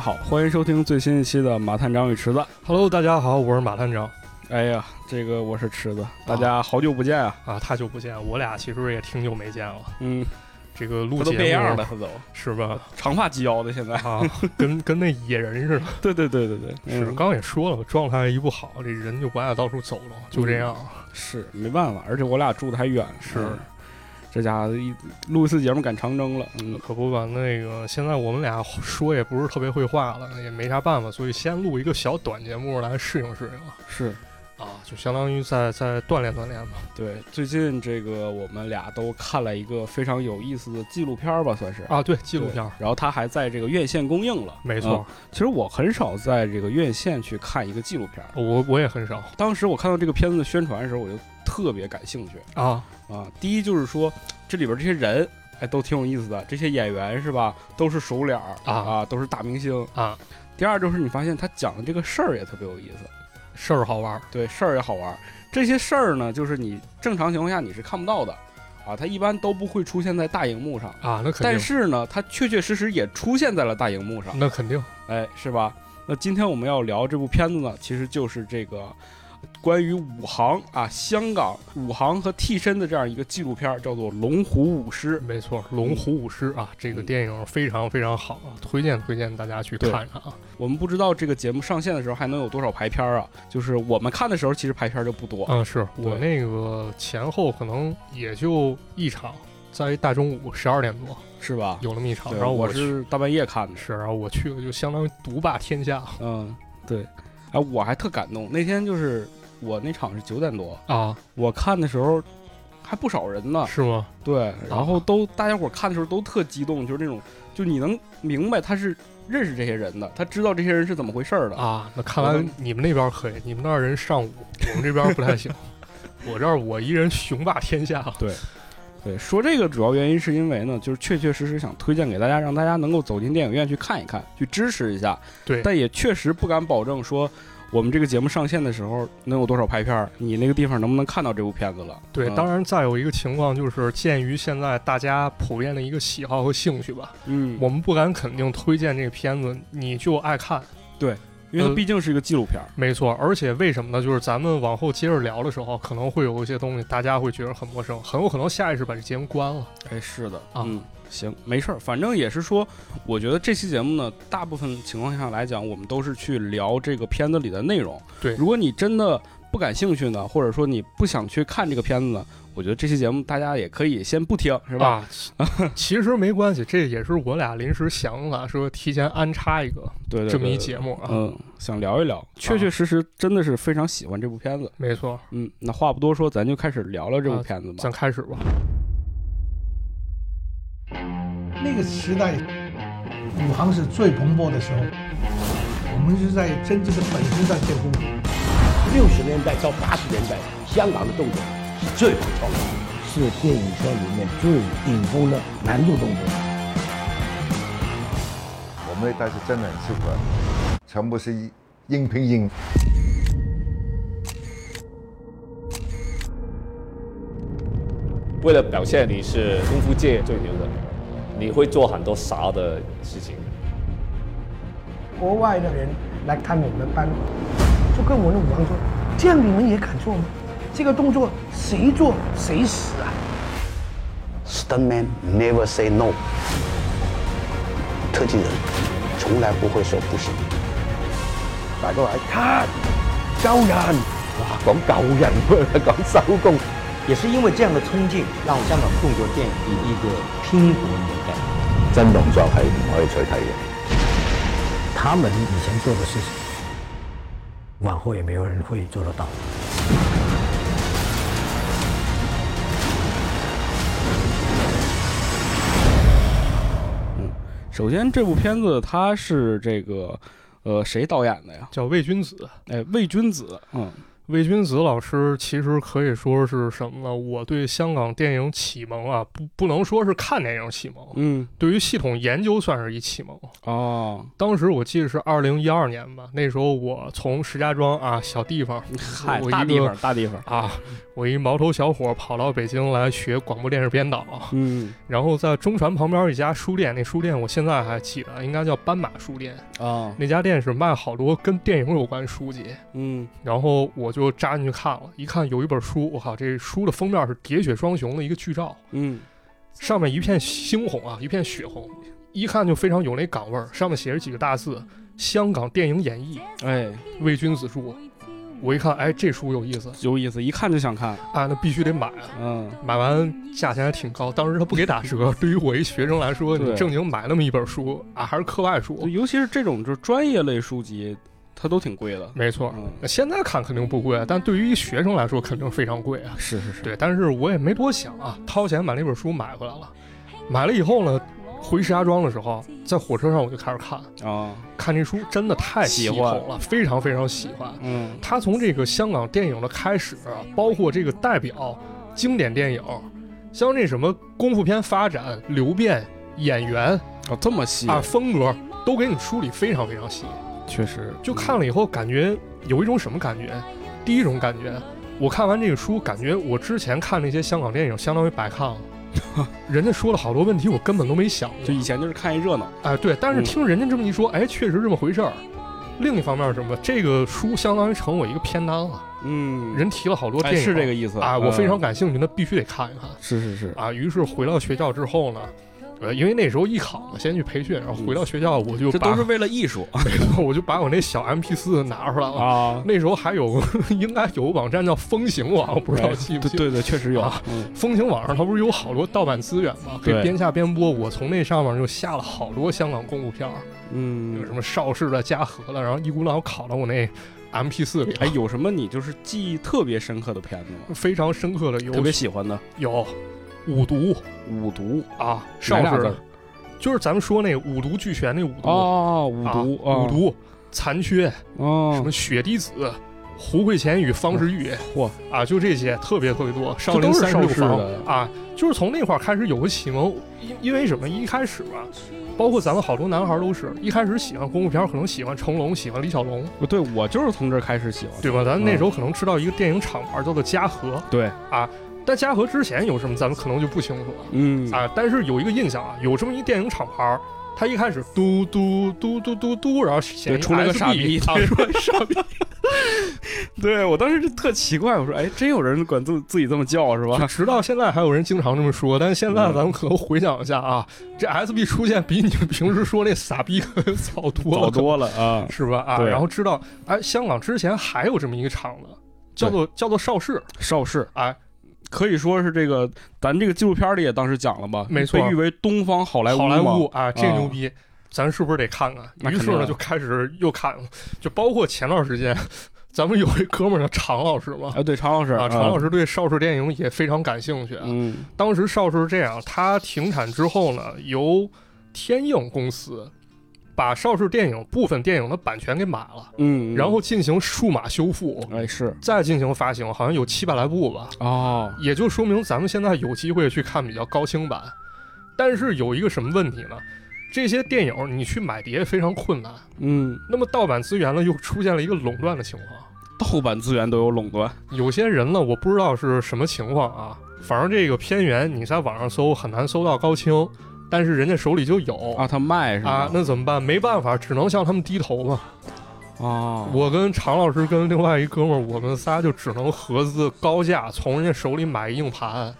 好，欢迎收听最新一期的马探长与池子。Hello，大家好，我是马探长哎呀，这个我是池子，大家好久不见啊！啊，太久不见，我俩其实也挺久没见了。嗯，这个录他都节目变样了，他都 是吧？长发及腰的，现在。啊，跟跟那野人似的。对对对对对，是，嗯刚刚也说了，状态一不好，这人就不爱到处走了，就这样。是没办法，而且我俩住的还远，是嗯这家伙一录一次节目赶长征了，嗯，可不吧？那个现在我们俩说也不是特别会话了，也没啥办法，所以先录一个小短节目来适应适应是啊，就相当于在在锻炼锻炼吧。对。最近这个我们俩都看了一个非常有意思的纪录片儿吧，算是啊，对，纪录片儿，然后它还在这个院线公映了，没错，其实我很少在这个院线去看一个纪录片儿。我我也很少当时我看到这个片子的宣传的时候，我就特别感兴趣啊，啊。第一就是说，这里边这些人，哎，都挺有意思的。这些演员是吧，都是熟脸儿啊啊都是大明星啊。第二就是你发现他讲的这个事儿也特别有意思，事儿好玩儿对，事儿也好玩儿。这些事儿呢，就是你正常情况下你是看不到的啊，它一般都不会出现在大荧幕上。啊，那肯定但，是呢，它确确实实也出现在了大荧幕上，那肯定哎，是吧？那今天我们要聊这部片子呢，其实就是这个关于武行啊，香港武行和替身的这样一个纪录片儿，叫做《龙虎舞狮》。没错，《龙虎舞狮》啊，这个电影非常非常好啊，推荐推荐大家去看看啊。我们不知道这个节目上线的时候还能有多少排片儿啊？就是我们看的时候，其实排片儿就不多。嗯，是我那个前后可能也就一场，在大中午十二点多是吧？有那么一场，然后我是大半夜看的。是，然后我去了就相当于独霸天下嗯，对。哎，我还特感动。那天就是我那场是九点多，啊，我看的时候还不少人呢。是吗？对，然后都大家伙看的时候都特激动，就是那种，就你能明白他是认识这些人的，他知道这些人是怎么回事儿的。啊，那看完你们那边可以，你们那儿人上午，我们这边不太行。我这儿我一人雄霸天下，对对，说这个主要原因是因为呢，就是确确实实想推荐给大家，让大家能够走进电影院去看一看，去支持一下。对但也确实不敢保证说我们这个节目上线的时候能有多少拍片儿，你那个地方能不能看到这部片子了？对，嗯当然再有一个情况就是，鉴于现在大家普遍的一个喜好和兴趣吧，嗯，我们不敢肯定推荐这个片子你就爱看，对因为它呃毕竟是一个纪录片儿。没错。而且为什么呢？就是咱们往后接着聊的时候，可能会有一些东西大家会觉得很陌生，很有可能下意识把这节目关了。哎，是的，啊嗯，行，没事儿，反正也是说，我觉得这期节目呢，大部分情况下来讲，我们都是去聊这个片子里的内容。对如果你真的不感兴趣呢，或者说你不想去看这个片子呢，我觉得这期节目大家也可以先不听，是吧？啊，其其实没关系，这也是我俩临时想法，说提前安插一个对对对这么一节目啊。嗯，想聊一聊，确确实实真的是非常喜欢这部片子。没错，嗯，那话不多说，咱就开始聊聊这部啊片子吧。咱开始吧。那个时代，武行是最蓬勃的时候，我们是在真正的本身上建功夫。六十年代到八十年代，香港的动作是最伟创的，是电影圈里面最顶峰的难度动作。我们那代是真的很适合，全部是硬拼硬。为了表现你是功夫界最牛的，你会做很多傻的事情。国外的人来看我们班，就跟我的武行说：“这样你们也敢做吗？这个动作谁做谁死啊 Stuntman never say no。特技人从来不会说不行。大家話看救人，哇，講救人喎，講收工。也是因为这样的冲劲，让香港动作电影以一个拼搏年代。真動作係唔可以取替嘅。他们以前做的事情，往后也没有人会做得到。首先，这部片子它是这个呃谁导演的呀？叫魏君子，哎，魏君子，嗯，魏君子老师其实可以说是什么呢？我对香港电影启蒙啊，不不能说是看电影启蒙，嗯，对于系统研究算是一启蒙。哦，当时我记得是二零一二年吧，那时候我从石家庄啊小地方嗨，大地方，大地方，啊，我一毛头小伙跑到北京来学广播电视编导，嗯然后在中传旁边一家书店，那书店我现在还记得，应该叫斑马书店。啊，那家店是卖好多跟电影有关书籍，嗯然后我就扎进去看了，一看有一本书，我靠，这书的封面是喋血双雄的一个剧照，嗯，上面一片猩红啊，一片血红，一看就非常有那港味儿。上面写着几个大字：香港电影演义，哎，魏君子著。我一看，哎，这书有意思有意思，一看就想看，啊，那必须得买啊。嗯，买完价钱还挺高，当时他不给打折。对于我一学生来说，你正经买那么一本书啊，还是课外书，尤其是这种就是专业类书籍，它都挺贵的，没错。嗯，那现在看肯定不贵，但对于一学生来说肯定非常贵啊。是是是，对，但是我也没多想啊，掏钱把那本书买回来了。买了以后呢，回石家庄的时候，在火车上我就开始看，啊，看这书真的太喜欢了，非常非常喜欢。嗯他从这个香港电影的开始，包括这个代表经典电影，像那什么功夫片发展、流变、演员哦，这么细啊、风格，都给你梳理非常非常细。确实，就看了以后，感觉有一种什么感觉？第一种感觉，我看完这个书，感觉我之前看那些香港电影相当于白看了。人家说了好多问题，我根本都没想过。就以前就是看一热闹，哎，对，但是嗯听人家这么一说，哎，确实这么回事儿。另一方面是什么？这个书相当于成我一个片单了。嗯，人提了好多哎电影，是这个意思啊，我非常嗯感兴趣，那必须得看一看是是是，啊。于是回到学校之后呢，呃，因为那时候艺考嘛，先去培训，然后回到学校我就把这都是为了艺术 我就把我那小 MP 四拿出来了。啊，那时候还有应该有个网站叫风行网，我不知道哎记不记得。对对对，确实有啊，嗯风行网上它不是有好多盗版资源吗？可以边下边播。我从那上面就下了好多香港功夫片儿，嗯有嗯什，么邵氏的、嘉禾的，然后一股脑考到我那 MP 四里了。哎，有什么你就是记忆特别深刻的片子吗？非常深刻的有特别喜欢的有五毒。五毒。啊，少俩字？儿邵氏的，就是咱们说那五毒俱全那五毒。啊，五啊。毒五毒。残缺，哦，什么血滴子。胡桂贤与方世玉，嚯。啊，就这些特别特别多。少林三十六房啊，就是从那块儿开始有个启蒙，因因为什么？一开始吧，包括咱们好多男孩儿都是一开始喜欢功夫片儿，可能喜欢成龙，喜欢李小龙，不对，我就是从这儿开始喜欢，对吧？咱那嗯。时候可能知道一个电影厂牌叫做嘉禾，对，但嘉禾之前有什么，咱们可能就不清楚了。嗯。啊，但是有一个印象啊，有这么一电影厂牌儿，它一开始嘟嘟嘟嘟嘟嘟，然后显出了个傻逼。啊，出了个傻逼，对我当时就特奇怪，我说，哎，真有人管自自己这么叫是吧？直到现在还有人经常这么说，但是现在嗯。咱们可能回想一下啊，这 SB 出现比你们平时说那傻逼可早多了，早多了啊，是吧？啊，然后知道，哎，香港之前还有这么一个厂子，叫做叫做邵氏，邵氏。哎，可以说是这个，咱这个纪录片里也当时讲了吧，没错被誉为东方好莱坞好莱坞啊，这牛逼。咱是不是得看看？于是呢，就开始又看了，就包括前段时间，咱们有一哥们儿叫常老师嘛，啊，对，常老师啊，常老师，对邵氏电影也非常感兴趣啊。嗯当时邵氏是这样，他停产之后呢，由天映公司把邵氏电影部分电影的版权给买了，嗯，然后进行数码修复，哎是再进行发行，好像有七百来部吧。哦，也就说明咱们现在有机会去看比较高清版。但是有一个什么问题呢？这些电影你去买碟非常困难，嗯，那么盗版资源呢又出现了一个垄断的情况。盗版资源都有垄断，有些人呢，我不知道是什么情况啊，反正这个片源你在网上搜很难搜到高清，但是人家手里就有啊，他卖是吧？啊，那怎么办？没办法，只能向他们低头嘛。啊，我跟常老师跟另外一哥们儿，我们仨就只能合资高价从人家手里买硬盘，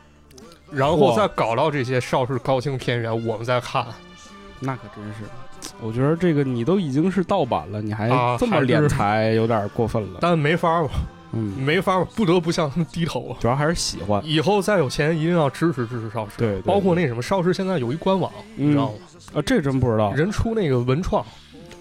然后再搞到这些邵氏高清片源，我们再看。那可真是，我觉得这个你都已经是盗版了，你还这么敛财，有点过分了。但没法儿吧，嗯，没法，不得不向他们低头啊。主要还是喜欢。以后再有钱，一定要支持支持邵氏。对对包括那什么，邵氏现在有一官网，你知道吗？啊，这真不知道。人出那个文创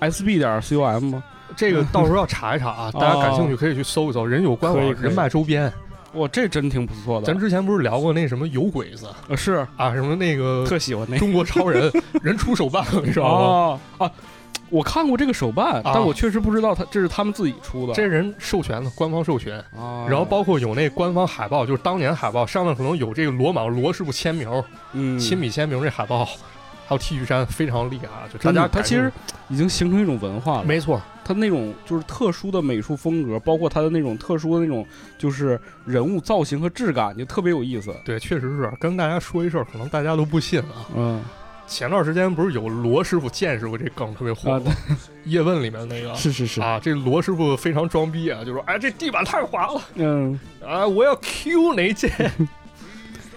，SB 点 com 吗？这个到时候要查一查啊，大家感兴趣可以去搜一搜。人有官网，人卖周边。哇，这真挺不错的。咱之前不是聊过那什么有鬼子呃是啊，什么那个特喜欢那个中国超人，人出手办，你知道吗？哦啊，我看过这个手办，啊但我确实不知道他这是他们自己出的。这人授权的，官方授权。啊，然后包括有那官方海报，就是当年海报上面可能有这个罗莽罗师傅签名、嗯，亲笔签名这海报，还有 T 恤衫，非常厉害啊！就大家他其实已经形成一种文化了。没错，他那种就是特殊的美术风格，包括他的那种特殊的那种就是人物造型和质感，就特别有意思。对，确实是跟大家说一事儿，可能大家都不信啊。嗯，前段时间不是有罗师傅、剑师傅这梗特别火？叶问里面那个是是是，啊，这罗师傅非常装逼啊，就说：“哎，这地板太滑了嗯啊，我要 Q 哪剑。”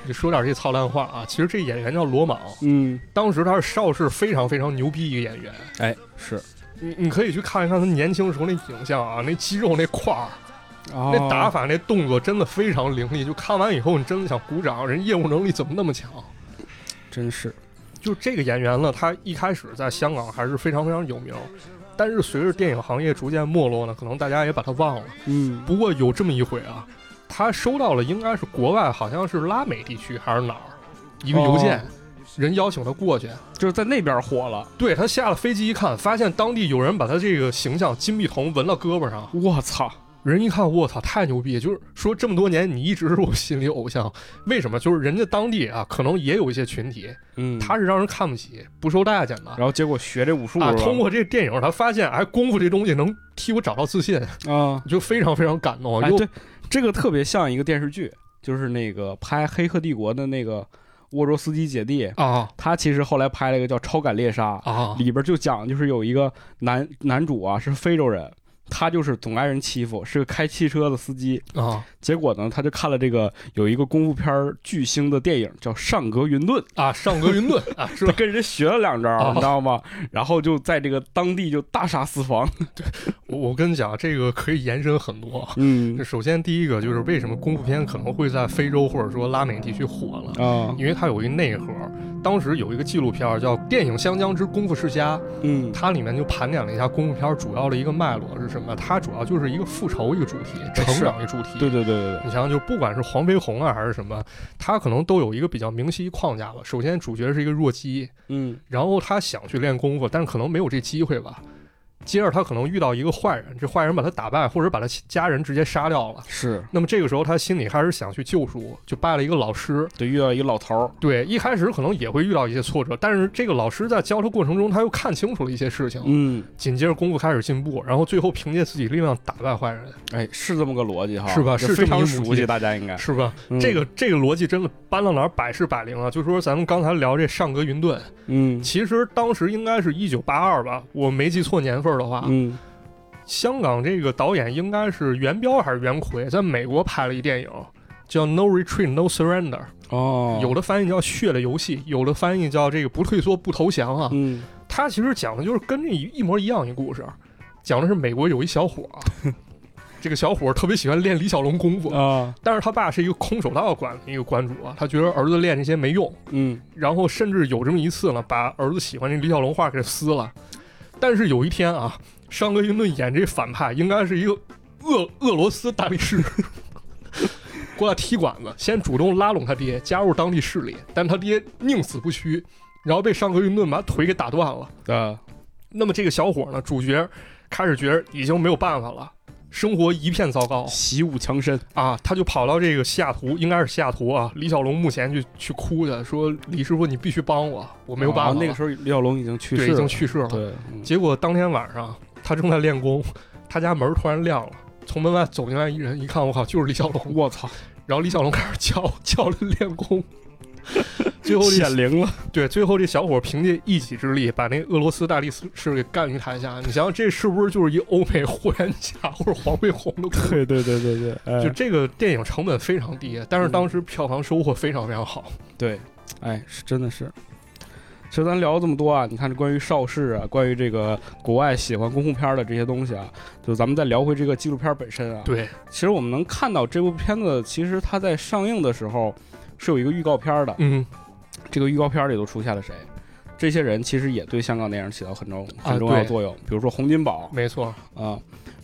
你说点这操蛋话啊！其实这演员叫罗莽，嗯，当时他是邵氏非常非常牛逼一个演员。哎，是，你你可以去看一看他年轻时候那影像啊，那肌肉那块儿，那那打法那动作真的非常凌厉。就看完以后，你真的想鼓掌，人业务能力怎么那么强？真是，就这个演员呢，他一开始在香港还是非常非常有名，但是随着电影行业逐渐没落呢，可能大家也把他忘了。嗯不过有这么一回啊，他收到了应该是国外好像是拉美地区还是哪儿一个邮件，哦人邀请他过去。就是在那边火了。对他下了飞机一看，发现当地有人把他这个形象金币铜纹到胳膊上。我操，人一看，我操，太牛逼！就是说这么多年，你一直是我心里偶像。为什么？就是人家当地啊，可能也有一些群体，嗯，他是让人看不起，不受待见的。然后结果学这武术啊，通过这个电影，他发现，哎，功夫这东西能替我找到自信，啊，就非常非常感动。对，这个特别像一个电视剧，就是那个拍《黑客帝国》的那个沃卓斯基姐弟，啊他其实后来拍了一个叫《超感猎杀》，啊里边就讲就是有一个男男主啊是非洲人，他就是总挨人欺负，是个开汽车的司机。啊结果呢，他就看了这个有一个功夫片儿巨星的电影叫《上格云顿》，啊！上格云顿啊，是他吧？跟人学了两招，啊你知道吗？然后就在这个当地就大杀四方。我我跟你讲，这个可以延伸很多。嗯首先，第一个就是为什么功夫片可能会在非洲或者说拉美地区火了，啊因为它有一内核。当时有一个纪录片叫《电影香江之功夫世家》，嗯它里面就盘点了一下功夫片主要的一个脉络是什么？它主要就是一个复仇一个主题，成长一个主题。对对对对对，你想想，就不管是黄飞鸿啊还是什么，他可能都有一个比较明晰框架吧。首先，主角是一个弱鸡，嗯然后他想去练功夫，但是可能没有这机会吧。接着他可能遇到一个坏人，这坏人把他打败，或者把他家人直接杀掉了。是那么这个时候他心里开始想去救赎，就拜了一个老师。对遇到一个老头儿，对，一开始可能也会遇到一些挫折，但是这个老师在教他过程中，他又看清楚了一些事情。嗯，紧接着功夫开始进步，然后最后凭借自己力量打败坏人，哎，是这么个逻辑哈，是吧是非常熟悉，大家应该是吧？嗯这个这个逻辑真的搬到哪儿百试百灵啊！就说咱们刚才聊这上格云顿，嗯其实当时应该是一九八二吧，我没记错年份的话，嗯。香港这个导演应该是袁彪还是袁奎，在美国拍了一电影叫《No Retreat No Surrender》，哦，有的翻译叫《血的游戏》，有的翻译叫这个不退缩不投降啊。嗯。他其实讲的就是跟这一一模一样一故事，讲的是美国有一小伙儿，这个小伙儿特别喜欢练李小龙功夫，啊。但是他爸是一个空手道馆的一个馆主啊，他觉得儿子练这些没用，嗯。然后甚至有这么一次呢，把儿子喜欢这李小龙画给撕了。但是有一天啊，上格云顿演这反派应该是一个俄俄罗斯大力士，过来踢馆子，先主动拉拢他爹，加入当地势力，但他爹宁死不屈，然后被上格云顿把腿给打断了。啊那么这个小伙呢，主角开始觉得已经没有办法了，生活一片糟糕。习武强身，啊，他就跑到这个西雅图，应该是西雅图啊，李小龙墓前去去哭去，说李师傅你必须帮我，我没有办法、啊那个时候李小龙已经去世对，已经去世了。对，嗯。结果当天晚上他正在练功，他家门突然亮了，从门外走进来一人，一看我靠就是李小龙，我操，然后李小龙开始教教人练功。最后这显灵了，对，最后这小伙凭借一己之力把那俄罗斯大力士给干于台下。你想想，这是不是就是一欧美霍元甲或者黄飞鸿的故事？对对对对对，哎就这个电影成本非常低，但是当时票房收获非常非常好。对，哎，是真的是。其实咱聊了这么多啊，你看这关于邵氏啊，关于这个国外喜欢功夫片的这些东西啊，就咱们再聊回这个纪录片本身啊。，对，其实我们能看到这部片子，其实它在上映的时候是有一个预告片的，嗯，这个预告片里都出现了谁？这些人其实也对香港电影起到很重啊很重要的作用，比如说洪金宝。没错，啊，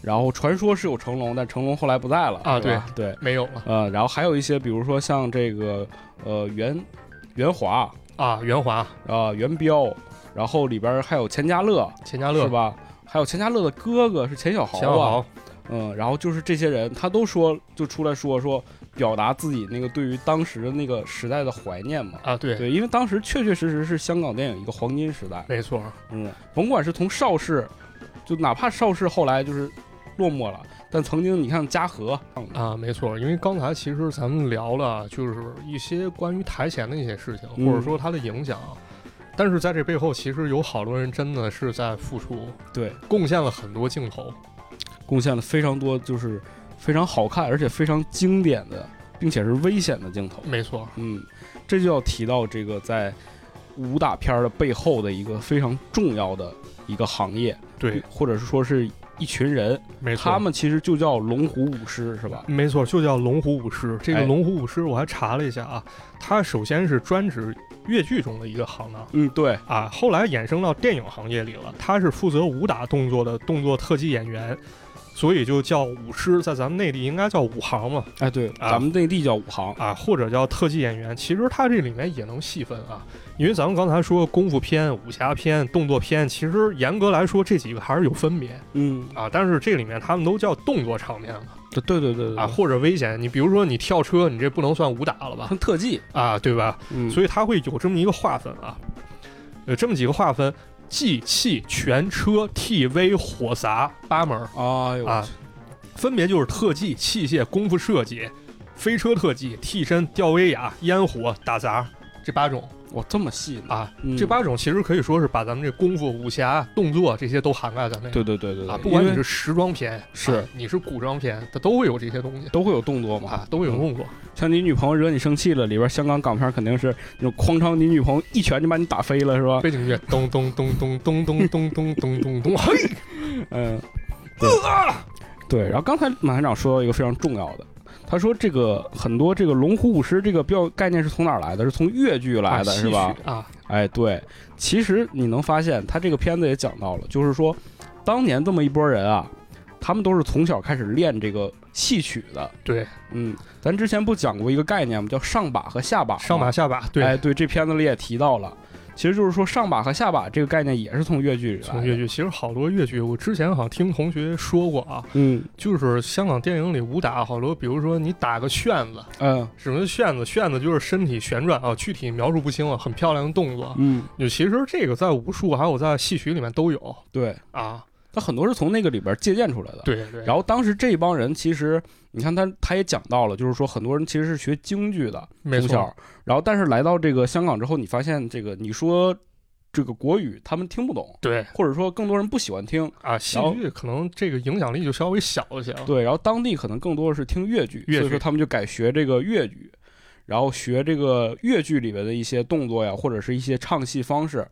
然后传说是有成龙，但成龙后来不在了啊对对，没有了。呃，然后还有一些，比如说像这个呃袁袁华。啊。袁华。啊、袁彪，然后里边还有钱嘉乐，钱嘉乐。是？吧？还有钱嘉乐的哥哥是钱小豪吧？钱小豪，嗯，然后就是这些人，他都说就出来说说，表达自己那个对于当时的那个时代的怀念嘛。啊，对，对，因为当时确确实实是香港电影一个黄金时代。没错，嗯，甭管是从邵氏，就哪怕邵氏后来就是落寞了，但曾经你看嘉禾啊，没错，因为刚才其实咱们聊了，就是一些关于台前的一些事情，嗯或者说它的影响。但是在这背后，其实有好多人真的是在付出，对贡献了很多镜头。贡献了非常多，就是非常好看而且非常经典的，并且是危险的镜头。没错，嗯，这就要提到这个在武打片儿的背后的一个非常重要的一个行业，对，或者是说是一群人，没错，他们其实就叫龙虎武师，是吧？没错，就叫龙虎武师。这个哎龙虎武师，我还查了一下啊，他首先是专指越剧中的一个行当嗯，对，啊，后来衍生到电影行业里了。他是负责武打动作的动作特技演员，所以就叫武师，在咱们内地应该叫武行嘛，哎，对，啊。咱们内地叫武行，啊，或者叫特技演员。其实它这里面也能细分啊，因为咱们刚才说功夫片、武侠片、动作片，其实严格来说这几个还是有分别。嗯，啊，但是这里面他们都叫动作场面嘛。对对对对对。啊，或者危险。你比如说你跳车，你这不能算武打了吧？看 特技，啊，对吧？嗯，所以它会有这么一个划分啊，有这么几个划分：技、气、全、车、TV、火砸八门儿。哎呦，啊，分别就是特技、器械、功夫设计、飞车特技、替身、吊威亚、烟火、打杂这八种哇，这么细？啊。嗯这八种其实可以说是把咱们这功夫、武侠、动作这些都涵盖在内。对对对对对，啊，不管你是时装片，是啊你是古装片，它都会有这些东西都会有动作嘛，啊，都会有动作。像你女朋友惹你生气了，里边香港港片肯定是那种哐当，你女朋友一拳就把你打飞了，是吧？背景音乐咚咚咚咚咚咚咚咚咚咚咚，嘿，嗯，对，对。然后刚才马团长说到一个非常重要的，他说这个很多这个龙虎舞狮这个标概念是从哪儿来的？是从越剧来的，啊是吧？？啊，哎，对。其实你能发现，他这个片子也讲到了，就是说，当年这么一波人啊，他们都是从小开始练这个戏曲的。对，嗯，咱之前不讲过一个概念吗？叫上把和下把。上把下把，对，哎，对，这片子里也提到了。其实就是说上把和下把这个概念也是从越剧里来。从越剧，其实好多越剧，我之前好像听同学说过啊，嗯就是香港电影里武打好多，比如说你打个旋子，嗯什么旋子？旋子就是身体旋转啊，具体描述不清了，很漂亮的动作。嗯，就其实这个在武术还有在戏曲里面都有对，啊，他很多是从那个里边借鉴出来的。。对对。然后当时这帮人其实，你看他他也讲到了，就是说很多人其实是学京剧的，没小，然后但是来到这个香港之后，你发现这个你说这个国语他们听不懂，对或者说更多人不喜欢听，啊，戏剧可能这个影响力就稍微小一些了。对，然后当地可能更多的是听粤剧，粤剧所以说他们就改学这个粤语，然后学这个粤剧里边的一些动作呀，或者是一些唱戏方式，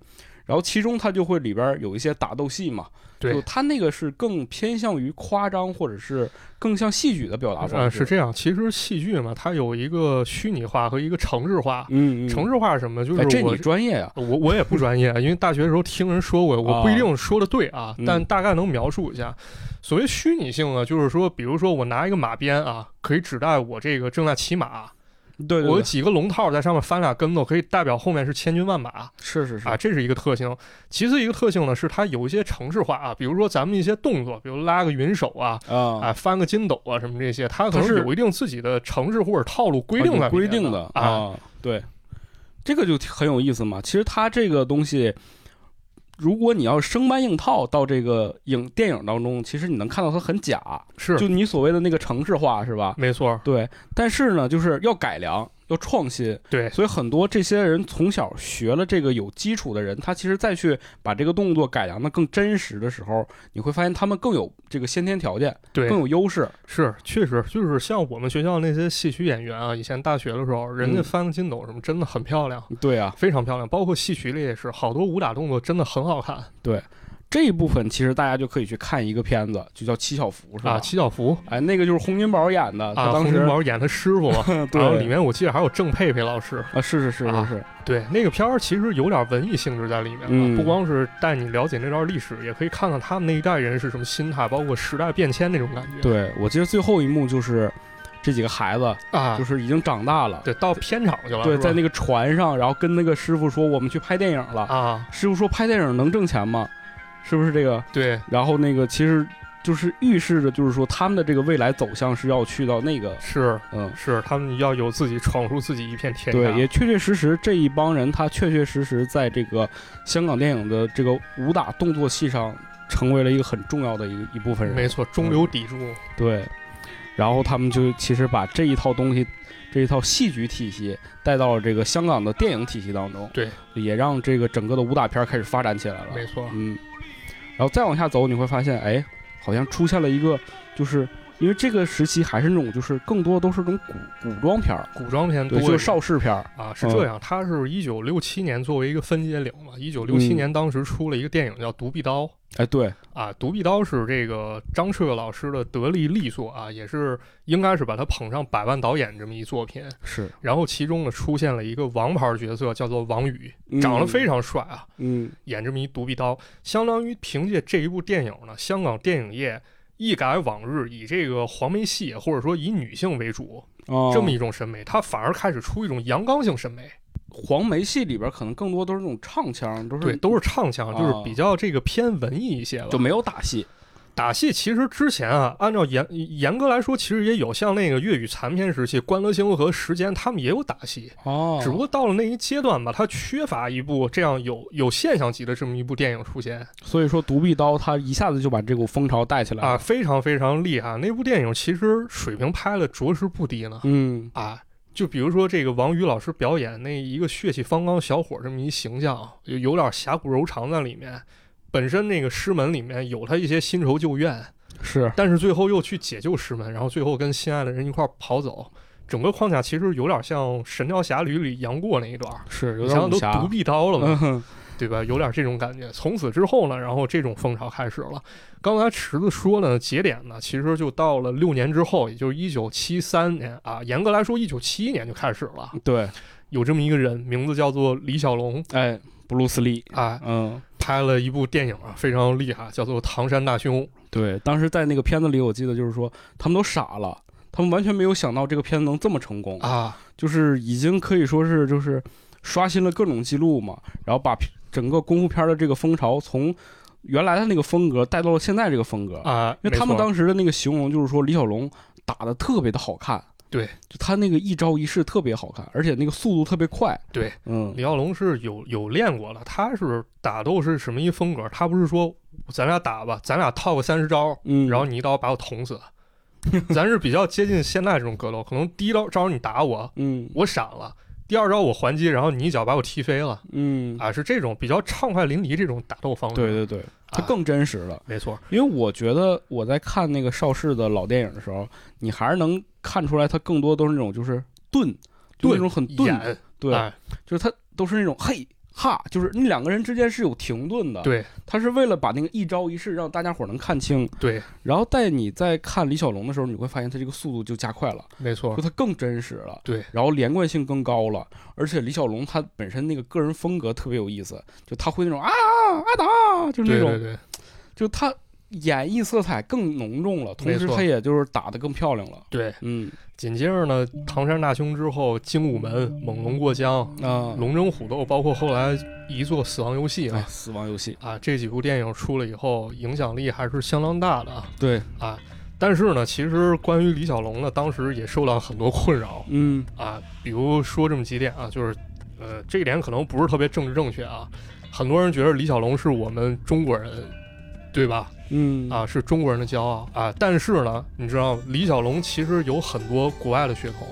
然后其中它就会里边有一些打斗戏嘛，对就它那个是更偏向于夸张，或者是更像戏剧的表达方呃，式。是这样。其实戏剧嘛，它有一个虚拟化和一个城市化。嗯，嗯，城市化是什么？就是哎，这你专业呀、我我也不专业，因为大学的时候听人说过，我不一定说的对啊，嗯但大概能描述一下。所谓虚拟性呢，就是说，比如说我拿一个马鞭啊，可以指代我这个正在骑马，对对对，我有几个龙套在上面翻俩跟头，可以代表后面是千军万马是是是啊，这是一个特性。其次一个特性呢，是它有一些城市化啊，比如说咱们一些动作，比如拉个云手啊。啊啊，翻个筋斗啊，什么这些，它可能是有一定自己的城市或者套路规定啊有在规定的啊，啊，对，这个就很有意思嘛。其实它这个东西，如果你要生搬硬套到这个影电影当中，其实你能看到它很假，是就你所谓的那个城市化是吧？没错，对，但是呢，就是要改良，要创新，对。所以很多这些人从小学了这个有基础的人，他其实再去把这个动作改良的更真实的时候，你会发现他们更有这个先天条件，对，更有优势。是，确实就是像我们学校那些戏曲演员啊，以前大学的时候，人家嗯。翻个筋斗什么，真的很漂亮，对啊，非常漂亮。包括戏曲里也是，好多武打动作真的很好看这一部分其实大家就可以去看一个片子，就叫《七小福》，是吧？啊。七小福哎，那个就是洪金宝演的，他啊，洪金当时、宝演他师傅嘛，对然后里面我记得还有郑佩佩老师。啊，是是是是啊是，对，那个片儿其实有点文艺性质在里面了，嗯不光是带你了解那段历史，也可以看看他们那一代人是什么心态，包括时代变迁那种感觉。对我记得最后一幕就是这几个孩子啊，就是已经长大了，对，到片场去了，对，在那个船上，然后跟那个师傅说我们去拍电影了。啊，师傅说拍电影能挣钱吗？是不是这个？对，然后那个其实就是预示着，就是说他们的这个未来走向是要去到那个，是嗯，是，他们要有自己闯出自己一片天对，也确确实实这一帮人，他确确实实在这个香港电影的这个武打动作戏上，成为了一个很重要的一一部分人。没错，中流砥柱。对，然后他们就其实把这一套东西，这一套戏剧体系带到了这个香港的电影体系当中，对，也让这个整个的武打片开始发展起来了。没错，嗯，然后再往下走，你会发现，哎，好像出现了一个，就是因为这个时期还是那种，就是更多都是这种古古装片儿，古装片多对，就是邵氏片儿。啊，是这样，它是一九六七年作为一个分界岭嘛，一九六七嗯年当时出了一个电影叫《独臂刀》。哎，对，啊，《独臂刀》是这个张彻老师的得力力作啊，也是应该是把他捧上百万导演这么一作品。是，然后其中呢出现了一个王牌角色，叫做王宇，嗯长得非常帅啊，嗯，演这么一独臂刀，相当于凭借这一部电影呢，香港电影业一改往日以这个黄梅戏或者说以女性为主、哦，这么一种审美，它反而开始出一种阳刚性审美。黄梅戏里边可能更多都是那种唱腔，都是对，都是唱腔，就是啊比较这个偏文艺一些了。就没有打戏。打戏其实之前啊，按照严严格来说，其实也有像那个粤语残片时期，关德兴和时间他们也有打戏，哦，只不过到了那一阶段吧，它缺乏一部这样有有现象级的这么一部电影出现所以说独臂刀他一下子就把这股风潮带起来了。啊，非常非常厉害。那部电影其实水平拍的着实不低呢嗯，啊。就比如说这个王宇老师表演那一个血气方刚小伙这么一形象，有有点侠骨柔肠在里面。本身那个师门里面有他一些新仇旧怨，是，但是最后又去解救师门，然后最后跟心爱的人一块儿跑走。整个框架其实有点像《神雕侠侣》里杨过那一段儿，是有点武侠独臂刀了嘛，嗯，对吧？有点这种感觉。从此之后呢，然后这种风潮开始了。刚才池子说呢，节点呢，其实就到了六年之后，也就是一九七三年啊。严格来说，一九七一年就开始了。对，有这么一个人，名字叫做李小龙哎，布鲁斯利，啊，嗯，拍了一部电影啊，非常厉害，叫做《唐山大兄》。对，当时在那个片子里，我记得就是说他们都傻了，他们完全没有想到这个片子能这么成功，啊，就是已经可以说是就是刷新了各种记录嘛，然后把整个功夫片的这个风潮从原来的那个风格带到了现在这个风格，啊，因为他们当时的那个形容就是说李小龙打的特别的好看，对，就他那个一招一式特别好看，而且那个速度特别快，对，嗯。李小龙是有有练过的，他是打斗是什么一风格？他不是说咱俩打吧，咱俩套个三十招，嗯，然后你一刀把我捅死。咱是比较接近现在这种格斗，可能第一招招你打我，嗯。我闪了；第二招我还击，然后你一脚把我踢飞了。嗯，啊，是这种比较畅快淋漓这种打斗方式。对对对，它啊更真实了。没错，因为我觉得我在看那个邵氏的老电影的时候，你还是能看出来，他更多都是那种就是钝，就那种很钝，对，哎。就是他都是那种嘿哈，就是那两个人之间是有停顿的，，对。他是为了把那个一招一式让大家伙儿能看清，对，然后在你在看李小龙的时候，你会发现他这个速度就加快了，没错。就，他更真实了，对，然后连贯性更高了，而且李小龙他本身那个个人风格特别有意思，就他会那种啊阿达，就是那种，对对对。就他演绎色彩更浓重了，同时他也就是打得更漂亮了，对。嗯。紧接着呢，唐山大兄之后，精武门、猛龙过江、啊，龙争虎斗，包括后来一座死亡游戏哎啊，死亡游戏，啊，这几部电影出了以后，影响力还是相当大的啊。对，啊。但是呢，其实关于李小龙呢，当时也受到很多困扰。嗯。啊，比如说这么几点啊，就是呃，这一点可能不是特别政治正确啊，很多人觉得李小龙是我们中国人，对吧？嗯啊，是中国人的骄傲啊。但是呢，你知道李小龙其实有很多国外的血统，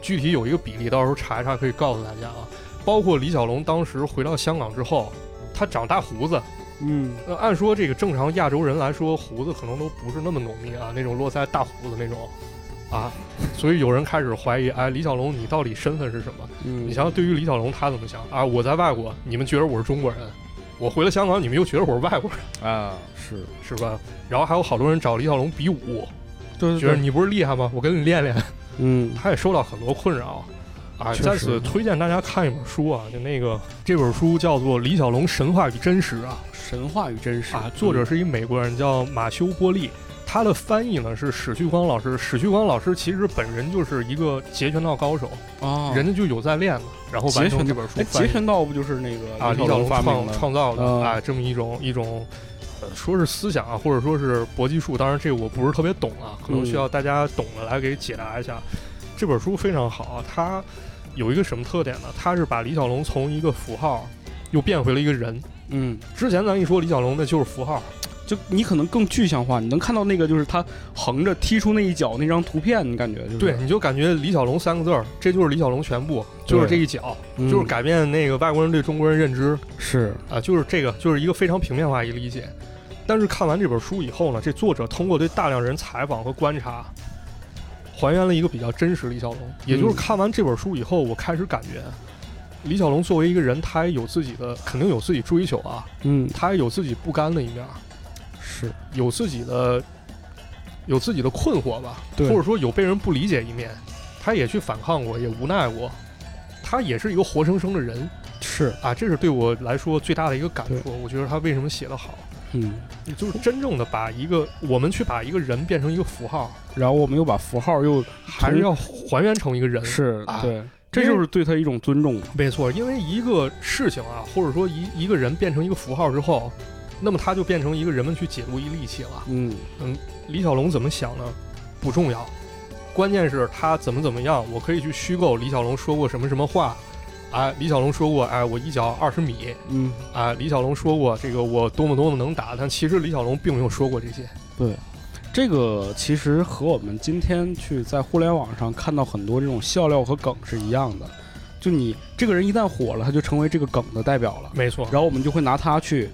具体有一个比例，到时候查一查可以告诉大家啊。包括李小龙当时回到香港之后，他长大胡子。嗯那，按说这个正常亚洲人来说，胡子可能都不是那么浓密啊，那种络腮大胡子那种啊。所以有人开始怀疑，哎，李小龙你到底身份是什么？嗯，你想想，对于李小龙他怎么想啊？我在外国，你们觉得我是中国人；我回了香港，你们又觉得我是外国人。啊是，是吧？然后还有好多人找李小龙比武，对对对，觉得你不是厉害吗？我跟你练练。嗯 他也受到很多困扰啊，在此推荐大家看一本书啊，就那个这本书叫做《李小龙神话与真实》啊神话与真实啊，作者是一美国人叫马修波利，他的翻译呢是史旭光老师。史旭光老师其实本人就是一个截拳道高手，啊，人家就有在练的，然后完成这本书。截拳道不就是那个啊，李小龙创？创造的嗯啊，这么一种一种，呃，说是思想啊，或者说是搏击术，当然这个我不是特别懂啊，可能需要大家懂的来给解答一下。这本书非常好啊，它有一个什么特点呢？它是把李小龙从一个符号又变回了一个人。嗯，之前咱一说李小龙，那就是符号，就你可能更具象化，你能看到那个就是他横着踢出那一脚那张图片，你感觉就是对，你就感觉李小龙三个字儿，这就是李小龙全部，就是这一脚，嗯就是改变那个外国人对中国人认知。是啊，就是这个，就是一个非常平面化一个理解。但是看完这本书以后呢，这作者通过对大量人采访和观察，还原了一个比较真实李小龙。也就是嗯看完这本书以后，我开始感觉，李小龙作为一个人，他也有自己的，肯定有自己追求啊，嗯他也有自己不甘的一面，是有自己的，有自己的困惑吧，对或者说有被人不理解一面，他也去反抗过，也无奈过，他也是一个活生生的人。是啊，这是对我来说最大的一个感触。我觉得他为什么写得好，嗯，就是真正的把一个我们去把一个人变成一个符号，然后我们又把符号又还是要还原成一个人。是啊对，这就是对他一种尊重。没错，因为一个事情啊，或者说一一个人变成一个符号之后，那么他就变成一个人们去解读一利器了。嗯嗯李小龙怎么想呢？不重要，关键是他怎么怎么样，我可以去虚构李小龙说过什么什么话。啊，李小龙说过，哎，我一脚二十米。嗯，啊，李小龙说过这个我多么多么能打，但其实李小龙并没有说过这些。对，这个其实和我们今天去在互联网上看到很多这种笑料和梗是一样的。就你这个人一旦火了，他就成为这个梗的代表了。没错，然后我们就会拿他去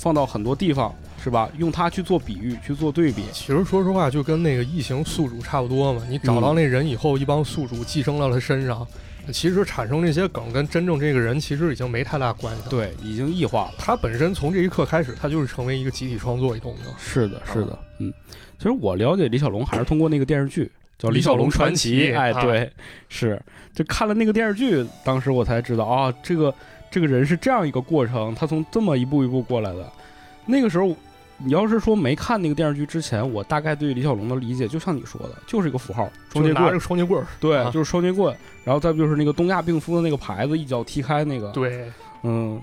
放到很多地方，是吧？用它去做比喻，去做对比。其实说实话，就跟那个异形宿主差不多嘛。你找到那人以后，一帮宿主寄生到他身上，其实产生这些梗跟真正这个人其实已经没太大关系了。对，已经异化了。他本身从这一刻开始，他就是成为一个集体创作一动作。是的，是的，嗯。其实我了解李小龙还是通过那个电视剧叫《李小龙传奇》。哎，对，是。就看了那个电视剧，当时我才知道啊，这个这个人是这样一个过程，他从这么一步一步过来的。那个时候，你要是说没看那个电视剧之前，我大概对李小龙的理解，就像你说的，就是一个符号，双截棍拿着，双截棍儿，对，啊就是双截棍。然后再不就是那个东亚病夫的那个牌子，一脚踢开那个。对，嗯，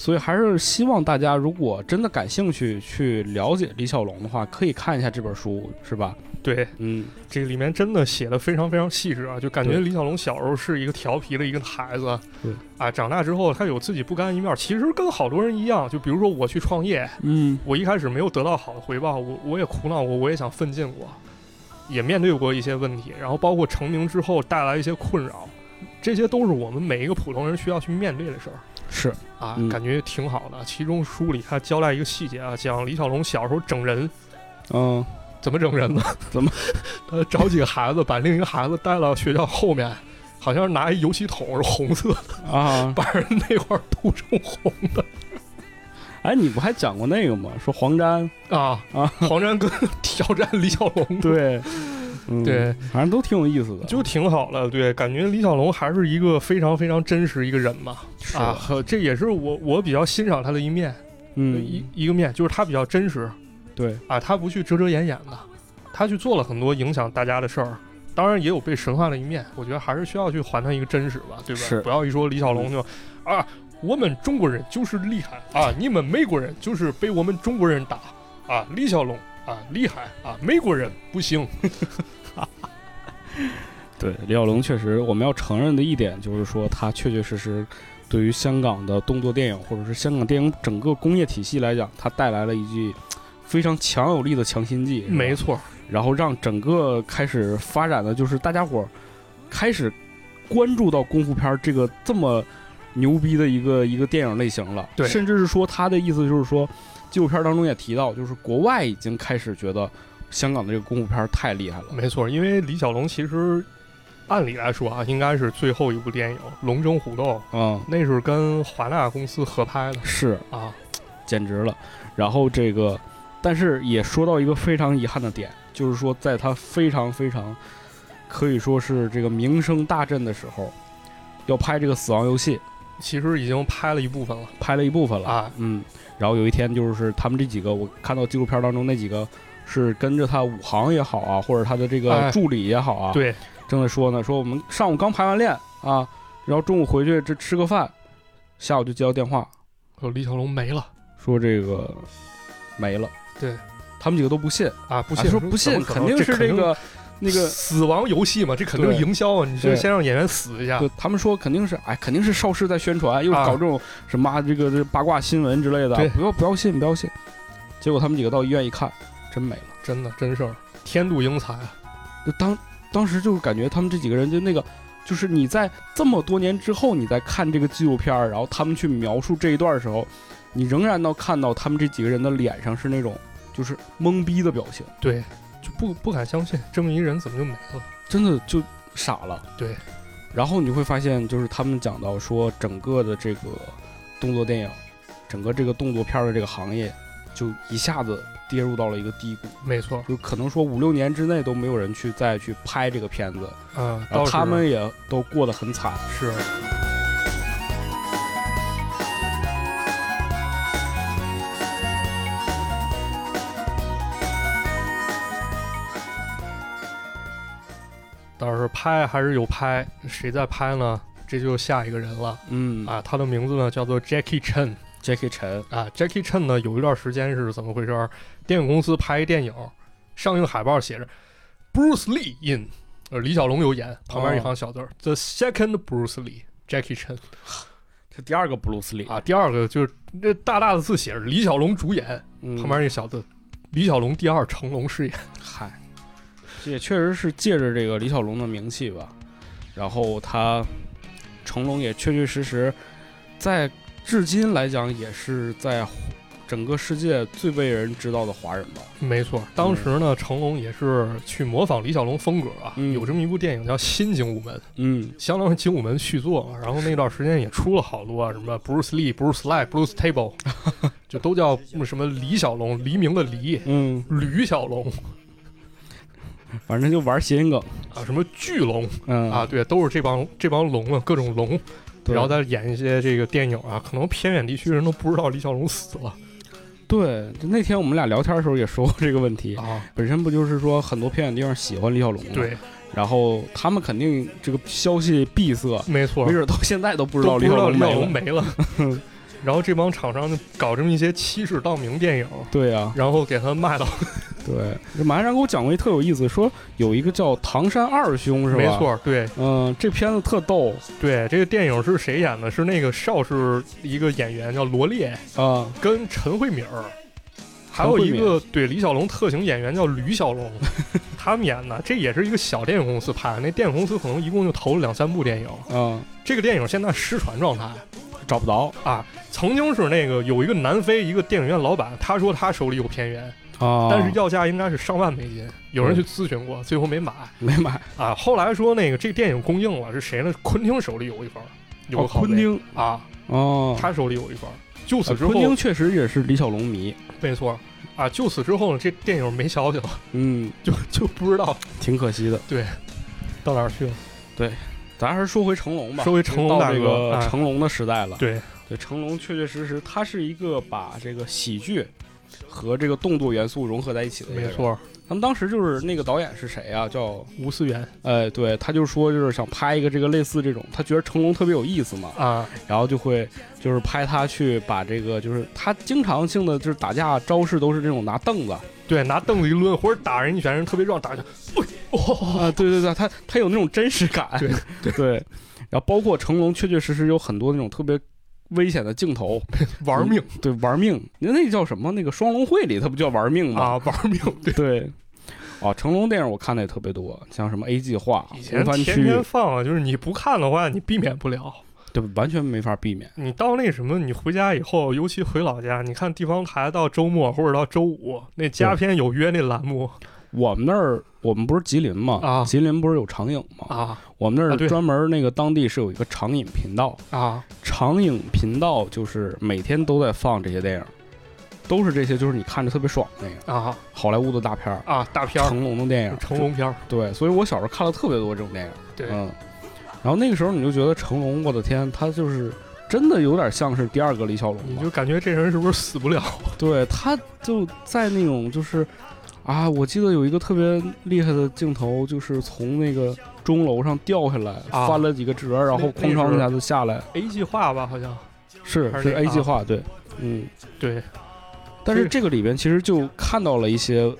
所以还是希望大家如果真的感兴趣去了解李小龙的话，可以看一下这本书，是吧？对，嗯，这个里面真的写的非常非常细致啊，就感觉李小龙小时候是一个调皮的一个孩子对，啊，长大之后他有自己不甘一面，其实跟好多人一样，就比如说我去创业，嗯，我一开始没有得到好的回报，我我也苦恼过，我也想奋进过，也面对过一些问题，然后包括成名之后带来一些困扰，这些都是我们每一个普通人需要去面对的事儿是，啊，嗯感觉挺好的。其中书里他交代一个细节啊，讲李小龙小时候整人，嗯，怎么整人呢？怎么？他找几个孩子，把另一个孩子带到学校后面，好像是拿一油漆桶是红色的，啊，把人那块儿涂成红的哎，你不还讲过那个吗？说黄沾，啊啊！黄沾跟 挑战李小龙，对，嗯对，反正都挺有意思的，就挺好了。对，感觉李小龙还是一个非常非常真实一个人嘛。是啊，和这也是我我比较欣赏他的一面，嗯，一一个面就是他比较真实对，啊，他不去遮遮掩掩的，他去做了很多影响大家的事儿。当然也有被神化的一面，我觉得还是需要去还他一个真实吧，对吧？是不要一说李小龙就啊，我们中国人就是厉害啊，你们美国人就是被我们中国人打啊，李小龙啊厉害啊，美国人不行。对，李小龙确实，我们要承认的一点就是说，他确确实实对于香港的动作电影或者是香港电影整个工业体系来讲，他带来了一剂非常强有力的强心剂。没错，然后让整个开始发展的就是大家伙儿开始关注到功夫片儿这个这么牛逼的一个一个电影类型了。对甚至是说他的意思就是说，纪录片当中也提到，就是国外已经开始觉得香港的这个功夫片儿太厉害了。没错，因为李小龙其实按理来说啊，应该是最后一部电影《龙争虎斗》，嗯，那是跟华纳公司合拍的是，啊。简直了。然后这个，但是也说到一个非常遗憾的点，就是说在他非常非常可以说是这个名声大振的时候，要拍这个《死亡游戏》，其实已经拍了一部分了拍了一部分了啊。嗯，然后有一天就是他们这几个，我看到纪录片当中那几个是跟着他武行也好啊，或者他的这个哎。助理也好啊，对，正在说呢，说我们上午刚排完练啊，然后中午回去这吃个饭，下午就接到电话。说李小龙没了。说这个没了。对，他们几个都不信，啊！不啊信说不信，肯定是这个那个。死亡游戏嘛，这肯定是营销啊！你这先让演员死一下对，他们说肯定是，哎，肯定是邵氏在宣传，又搞这种什么啊这个这八卦新闻之类的对，不要不要信，不要信。结果他们几个到医院一看，真没了。真的真事儿，天妒英才啊！就当当时就感觉他们这几个人就那个，就是你在这么多年之后，你在看这个纪录片儿，然后他们去描述这一段的时候，你仍然能看到他们这几个人的脸上是那种就是懵逼的表情，对，就不不敢相信这么一人怎么就没了？真的就傻了。对，然后你会发现，就是他们讲到说，整个的这个动作电影，整个这个动作片的这个行业，就一下子跌入到了一个低谷，没错，就可能说五六年之内都没有人去再去拍这个片子，嗯，然后他们也都过得很惨。是是拍还是有拍，谁在拍呢？这就下一个人了嗯啊！他的名字呢叫做 Jackie Chan，Jackie Chan，啊。Jackie Chan 呢有一段时间是怎么回事儿？电影公司拍一电影，上映海报写着 Bruce Lee in，呃，李小龙有演，旁边一行小字儿、The second Bruce Lee，Jackie Chan 这第二个 Bruce Lee 啊。第二个就是这大大的字写着李小龙主演，嗯旁边一个小字，李小龙第二，成龙饰演。嗨，这也确实是借着这个李小龙的名气吧，然后他成龙也确确实实在至今来讲也是在整个世界最被人知道的华人吧。没错，当时呢，成龙也是去模仿李小龙风格啊，嗯有这么一部电影叫《新精武门》，嗯，相当于精武门续作嘛。然后那段时间也出了好多啊，什么 Bruce Lee、Bruce Lee、Bruce Table，就都叫什么李小龙，黎明的黎，嗯，吕小龙反正就玩谐音梗，啊，什么巨龙嗯啊，，对，都是这帮这帮龙啊，各种龙。然后再演一些这个电影啊，可能偏远地区人都不知道李小龙死了 对，就那天我们俩聊天的时候也说过这个问题，啊。本身不就是说很多偏远地方喜欢李小龙吗？，对，然后他们肯定这个消息闭塞，没错，没准到现在都不知道李小。龙没了。然后这帮厂商就搞这么一些欺世盗名电影，对呀、然后给他卖到，对，这马先生给我讲过一特有意思，说有一个叫唐山二兄是吧？没，错，对。嗯，这片子特逗。对，这个电影是谁演的？是那个邵氏一个演员叫罗烈，啊，跟陈慧敏儿，还有一个对李小龙特型演员叫吕小龙，他们演的。这也是一个小电影公司拍的，那电影公司可能一共就投了两三部电影。啊，这个电影现在失传状态找不着。啊，曾经是那个有一个南非一个电影院老板，他说他手里有片源，啊，但是要价应该是上万美金，有人去咨询过，最后没买。没买。啊。后来说那个这电影公映了，是谁呢？昆汀手里有一份，有昆汀。啊，哦，他手里有一份。就此啊之后，昆汀确实也是李小龙迷，没错。啊，就此之后呢，这电影没消息了，嗯，就就不知道。挺可惜的。对到哪儿去了。咱还是说回成龙吧，说回成龙大哥成龙的时代了。对，对，成龙确确实实，他是一个把这个喜剧和这个动作元素融合在一起的人。没错，他们当时就是那个导演是谁啊？叫吴思源哎，对，他就说就是想拍一个这个类似这种，他觉得成龙特别有意思嘛，啊，然后就会就是拍他去把这个就是他经常性的就是打架招式都是这种拿凳子对，拿凳子一抡，或者打人一拳，人特别壮，打一下，啊，对对对，他他有那种真实感，对对，然后包括成龙确确实实有很多那种特别危险的镜头，玩命 对，玩命，那那叫什么？那个双龙会里他不叫玩命吗？啊，玩命。对，对。哦，成龙电影我看的也特别多，像什么 A 计划、以前红番天区，天放啊，就是你不看的话，你避免不了。对，完全没法避免。你到那什么，你回家以后，尤其回老家，你看地方台到周末或者到周五，那佳片有约那栏目我们那儿，我们不是吉林嘛？啊。吉林不是有长影吗？啊。我们那啊对。儿专门那个当地是有一个长影频道，啊，长影频道就是每天都在放这些电影，都是这些，就是你看着特别爽的那个啊。好莱坞的大片儿，啊，大片儿。成龙的电影，成龙片儿，对，所以我小时候看了特别多这种电影，对，嗯，然后那个时候你就觉得成龙，我的天，他就是真的有点像是第二个李小龙吧，你就感觉这人是不是死不了？对，他就在那种就是啊，我记得有一个特别厉害的镜头，就是从那个钟楼上掉下来，啊翻了几个折，然后哐当一下子下来，A 计划吧，好像是是 A 计划，对，嗯，对，但是这这个里边其实就看到了一些，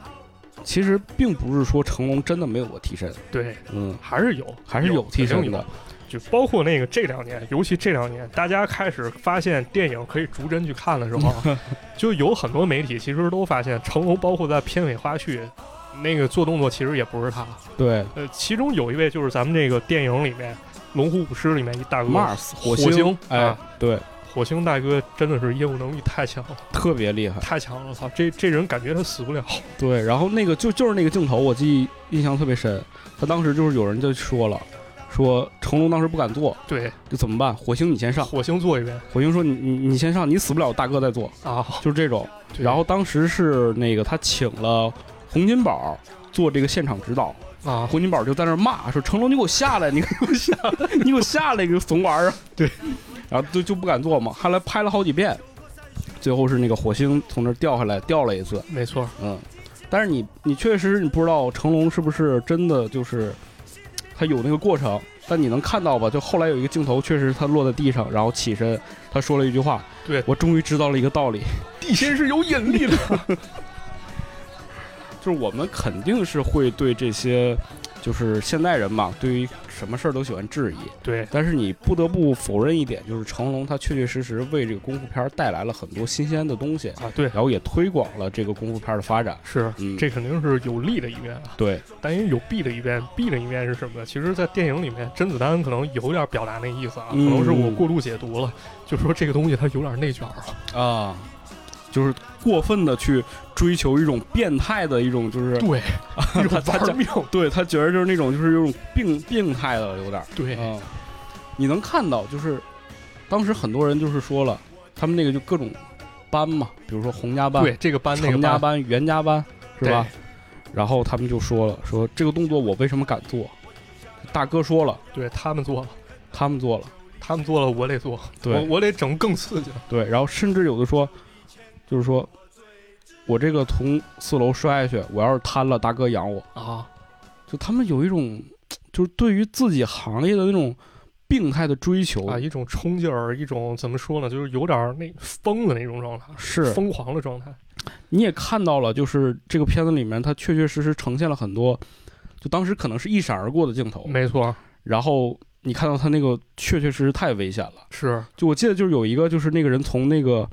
其实并不是说成龙真的没有过替身，对，嗯，还是有，还是有替身的。就包括那个这两年，尤其这两年，大家开始发现电影可以逐帧去看的时候，就有很多媒体其实都发现成龙，包括在片尾花絮那个做动作，其实也不是他。对呃，其中有一位就是咱们这个电影里面《龙虎舞狮》里面一大哥，Mars 火火星哎啊，对，火星大哥真的是业务能力太强了，特别厉害。太强了！操，这这人感觉他死不了。对，然后那个就就是那个镜头，我记忆印象特别深。他当时就是有人就说了，说成龙当时不敢做，对，就怎么办？火星你先上。火星做一遍火星说你你你先上，你死不了，大哥再做，啊，就是这种。然后当时是那个他请了洪金宝做这个现场指导，啊，洪金宝就在那骂说：“成龙，你给我下来，你给我下来，你给我下来，你个怂玩意儿。”对，然后就就不敢做嘛，后来拍了好几遍，最后是那个火星从那掉下来，掉了一次。没错，嗯，但是你你确实你不知道成龙是不是真的就是他有那个过程，但你能看到吧？就后来有一个镜头，确实他落在地上，然后起身，他说了一句话：“对我终于知道了一个道理，地心是有引力的。就是我们肯定是会对这些，就是现代人嘛，对于什么事儿都喜欢质疑。对，但是你不得不否认一点，就是成龙他确确实实为这个功夫片儿带来了很多新鲜的东西，啊，对，然后也推广了这个功夫片儿的发展。是，嗯，这肯定是有利的一面啊。对但也有弊的一面，弊的一面是什么呢？其实，在电影里面，甄子丹可能有点表达那意思啊，可嗯能是我过度解读了，就是说这个东西它有点内卷了。啊，就是过分的去追求一种变态的一种，就是对，一种他他玩命。对他觉得就是那种就是有种病病态的有点儿。对，嗯，你能看到，就是当时很多人就是说了，他们那个就各种班嘛，比如说洪家班、对，这个班那个程家班、袁家班，是吧？然后他们就说了，说这个动作我为什么敢做？大哥说了，对他们做了，他们做了，他们做了，我得做，对我我得整更刺激。对，然后甚至有的说，就是说我这个从四楼摔下去，我要是瘫了，大哥养我。啊，就他们有一种，就是对于自己行业的那种病态的追求啊，一种冲劲儿，一种怎么说呢，就是有点儿那疯的那种状态，是疯狂的状态。你也看到了，就是这个片子里面，它确确实实呈现了很多，就当时可能是一闪而过的镜头，没错，然后你看到他那个确确实实太危险了。是就我记得就是有一个，就是那个人从那个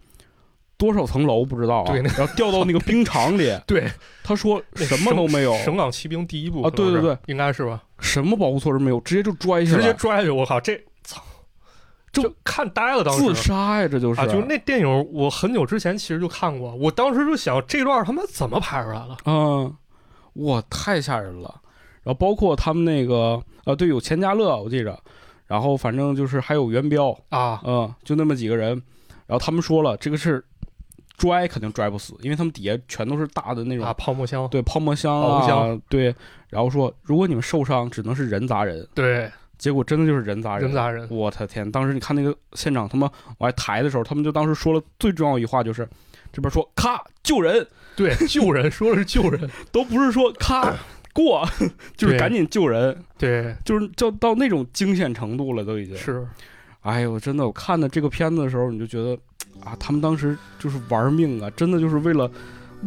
多少层楼不知道啊，对那然后掉到那个冰场里，对，他说什么都没有，省港骑兵第一部啊对对对，应该是吧？什么保护措施没有，直接就拽下来，直接拽下去，我靠，这操，就就看呆了，当时。自杀呀，这就是。啊，就那电影，我很久之前其实就看过，我当时就想这段他妈怎么拍出来了？嗯，哇，太吓人了。然后包括他们那个呃，对，有钱嘉乐，我记着，然后反正就是还有元彪，啊，嗯，就那么几个人。然后他们说了，这个是拽肯定拽不死，因为他们底下全都是大的那种啊，泡沫箱，对泡沫箱保啊，对。然后说，如果你们受伤，只能是人砸人。对，结果真的就是人砸人，人砸人，我的天！当时你看那个现场，他们往外抬的时候，他们就当时说了最重要一句话，就是这边说咔救人，对，救人，说的是救人，都不是说咔过，就是赶紧救人，对，就是就到那种惊险程度了，都已经。是，哎呦，真的，我看的这个片子的时候，你就觉得啊，他们当时就是玩命啊，真的就是为了，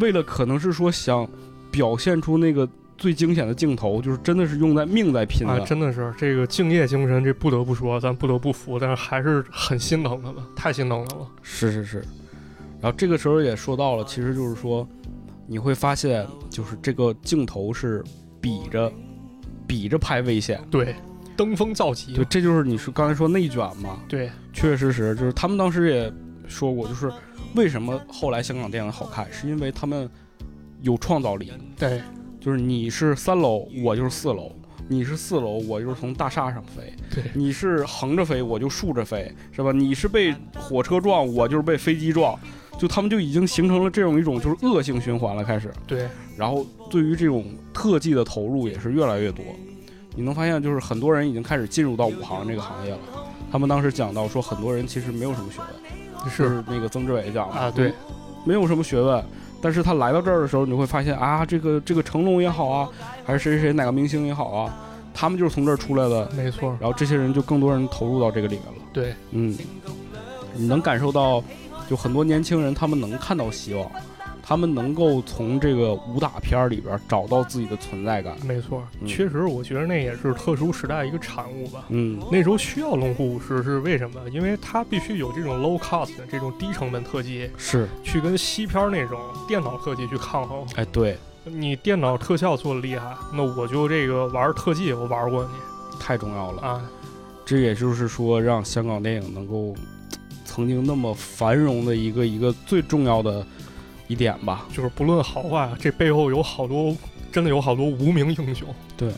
为了可能是说想表现出那个最惊险的镜头，就是真的是用在命在拼的。啊，真的是这个敬业精神，这不得不说，咱不得不服，但是还是很心疼他们，太心疼他们了。是是是，然后这个时候也说到了，其实就是说，你会发现，就是这个镜头是比着比着拍危险，对，登峰造极对，，这就是你说刚才说内卷嘛，对，确确实实就是他们当时也说过，就是为什么后来香港电影好看，是因为他们有创造力，对，就是你是三楼，我就是四楼。你是四楼，我就是从大厦上飞；对你是横着飞，我就竖着飞，是吧？你是被火车撞，我就是被飞机撞，就他们就已经形成了这种一种就是恶性循环了，开始。对，然后对于这种特技的投入也是越来越多。你能发现，就是很多人已经开始进入到武行这个行业了。他们当时讲到说，很多人其实没有什么学问，是那个曾志伟讲的啊，对，没有什么学问，但是他来到这儿的时候，你会发现啊，这个这个成龙也好啊，还是谁谁谁哪个明星也好啊，他们就是从这儿出来的，没错。然后这些人就更多人投入到这个里面了。对，嗯，你能感受到，就很多年轻人他们能看到希望。他们能够从这个武打片里边找到自己的存在感，没错，确实，我觉得那也是特殊时代一个产物吧。嗯，那时候需要龙虎武师是为什么？因为它必须有这种 low cost 的这种低成本特技，是去跟西片那种电脑特技去抗衡。哎，对，你电脑特效做的厉害，那我就这个玩特技，我玩过你，太重要了啊！这也就是说，让香港电影能够曾经那么繁荣的一个一个最重要的。一点吧，就是不论好坏，这背后有好多，真的有好多无名英雄。对，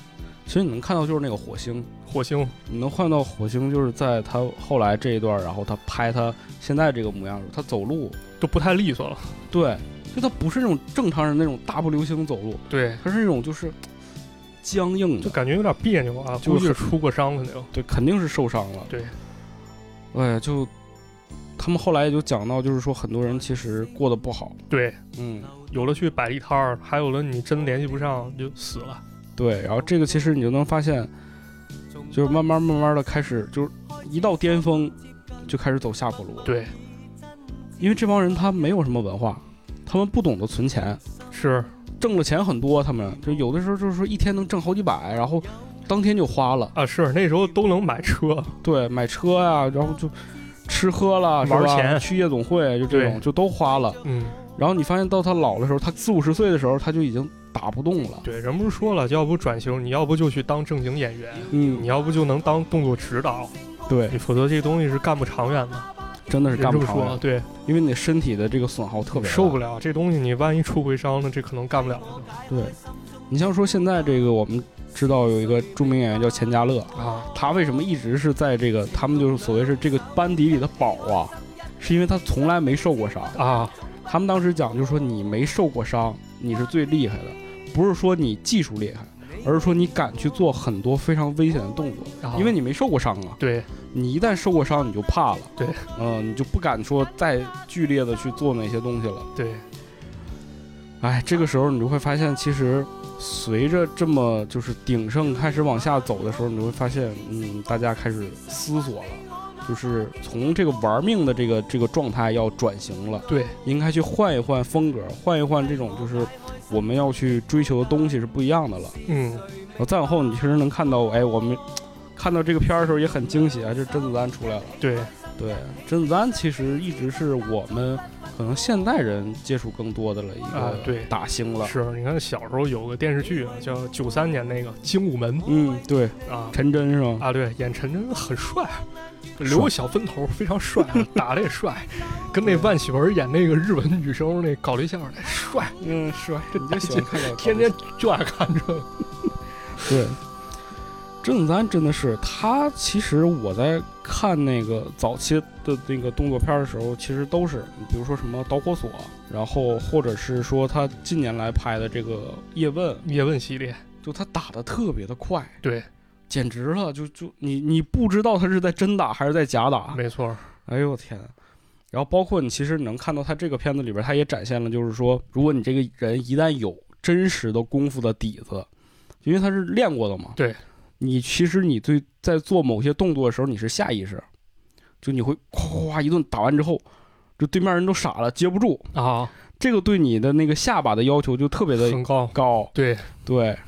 其实你能看到就是那个火星，火星，你能换到火星，就是在他后来这一段，然后他拍他现在这个模样，他走路都不太利索了。对，就他不是那种正常人那种大步流星走路，对，他是那种就是僵硬的，就感觉有点别扭啊，就是出过伤的那种。对，肯定是受伤了。对，哎呀，就。他们后来也就讲到，就是说很多人其实过得不好。对，嗯，有了去摆地摊儿，还有了你真联系不上就死了。对，然后这个其实你就能发现，就是慢慢慢慢的开始，就是一到巅峰就开始走下坡路。对，因为这帮人他没有什么文化，他们不懂得存钱，是挣了钱很多，他们就有的时候就是说一天能挣好几百，然后当天就花了啊。是那时候都能买车，对，买车呀，然后就。吃喝了，玩钱，去夜总会，就这种，就都花了。嗯，然后你发现到他老的时候，他四五十岁的时候，他就已经打不动了。对，人不是说了，要不转型，你要不就去当正经演员，嗯，你要不就能当动作指导，对，你否则这东西是干不长远的，真的是干不长远。对，因为你身体的这个损耗特别受不了，这东西你万一出回伤了，这可能干不了了。对，你像说现在这个我们。知道有一个著名演员叫钱嘉乐啊，他为什么一直是在这个他们就是所谓是这个班底里的宝啊？是因为他从来没受过伤啊。他们当时讲就是说你没受过伤，你是最厉害的，不是说你技术厉害，而是说你敢去做很多非常危险的动作，因为你没受过伤啊。对，你一旦受过伤，你就怕了。对，嗯，你就不敢说再剧烈的去做那些东西了。对，哎，这个时候你就会发现其实。随着这么就是鼎盛开始往下走的时候，你就会发现，嗯，大家开始思索了，就是从这个玩命的这个这个状态要转型了，对，应该去换一换风格，换一换这种就是我们要去追求的东西是不一样的了，嗯，然后再往后，你确实能看到，哎，我们看到这个片儿的时候也很惊喜啊，这甄子丹出来了，对，对，甄子丹其实一直是我们。可能现代人接触更多的了一个对。大星了，是你看小时候有个电视剧啊，叫九三年那个《精武门》，嗯，对。啊，陈真是吧？啊，对，演陈真很帅，留个小分头，非常帅，打的也帅，跟那万绮雯演那个日本女生那搞对象的帅，嗯，帅，你就喜欢看这天天就爱看这个，对。甄子丹真的是他，其实我在看那个早期的那个动作片的时候，其实都是，比如说什么导火索，然后或者是说他近年来拍的这个叶问，叶问系列，就他打的特别的快，对，简直了，就就你你不知道他是在真打还是在假打，没错，哎呦我天，然后包括你其实能看到他这个片子里边，他也展现了，就是说，如果你这个人一旦有真实的功夫的底子，因为他是练过的嘛，对。你其实你对在做某些动作的时候，你是下意识，就你会咵咵一顿打完之后，就对面人都傻了，接不住啊。这个对你的那个下巴的要求就特别的高高。对对，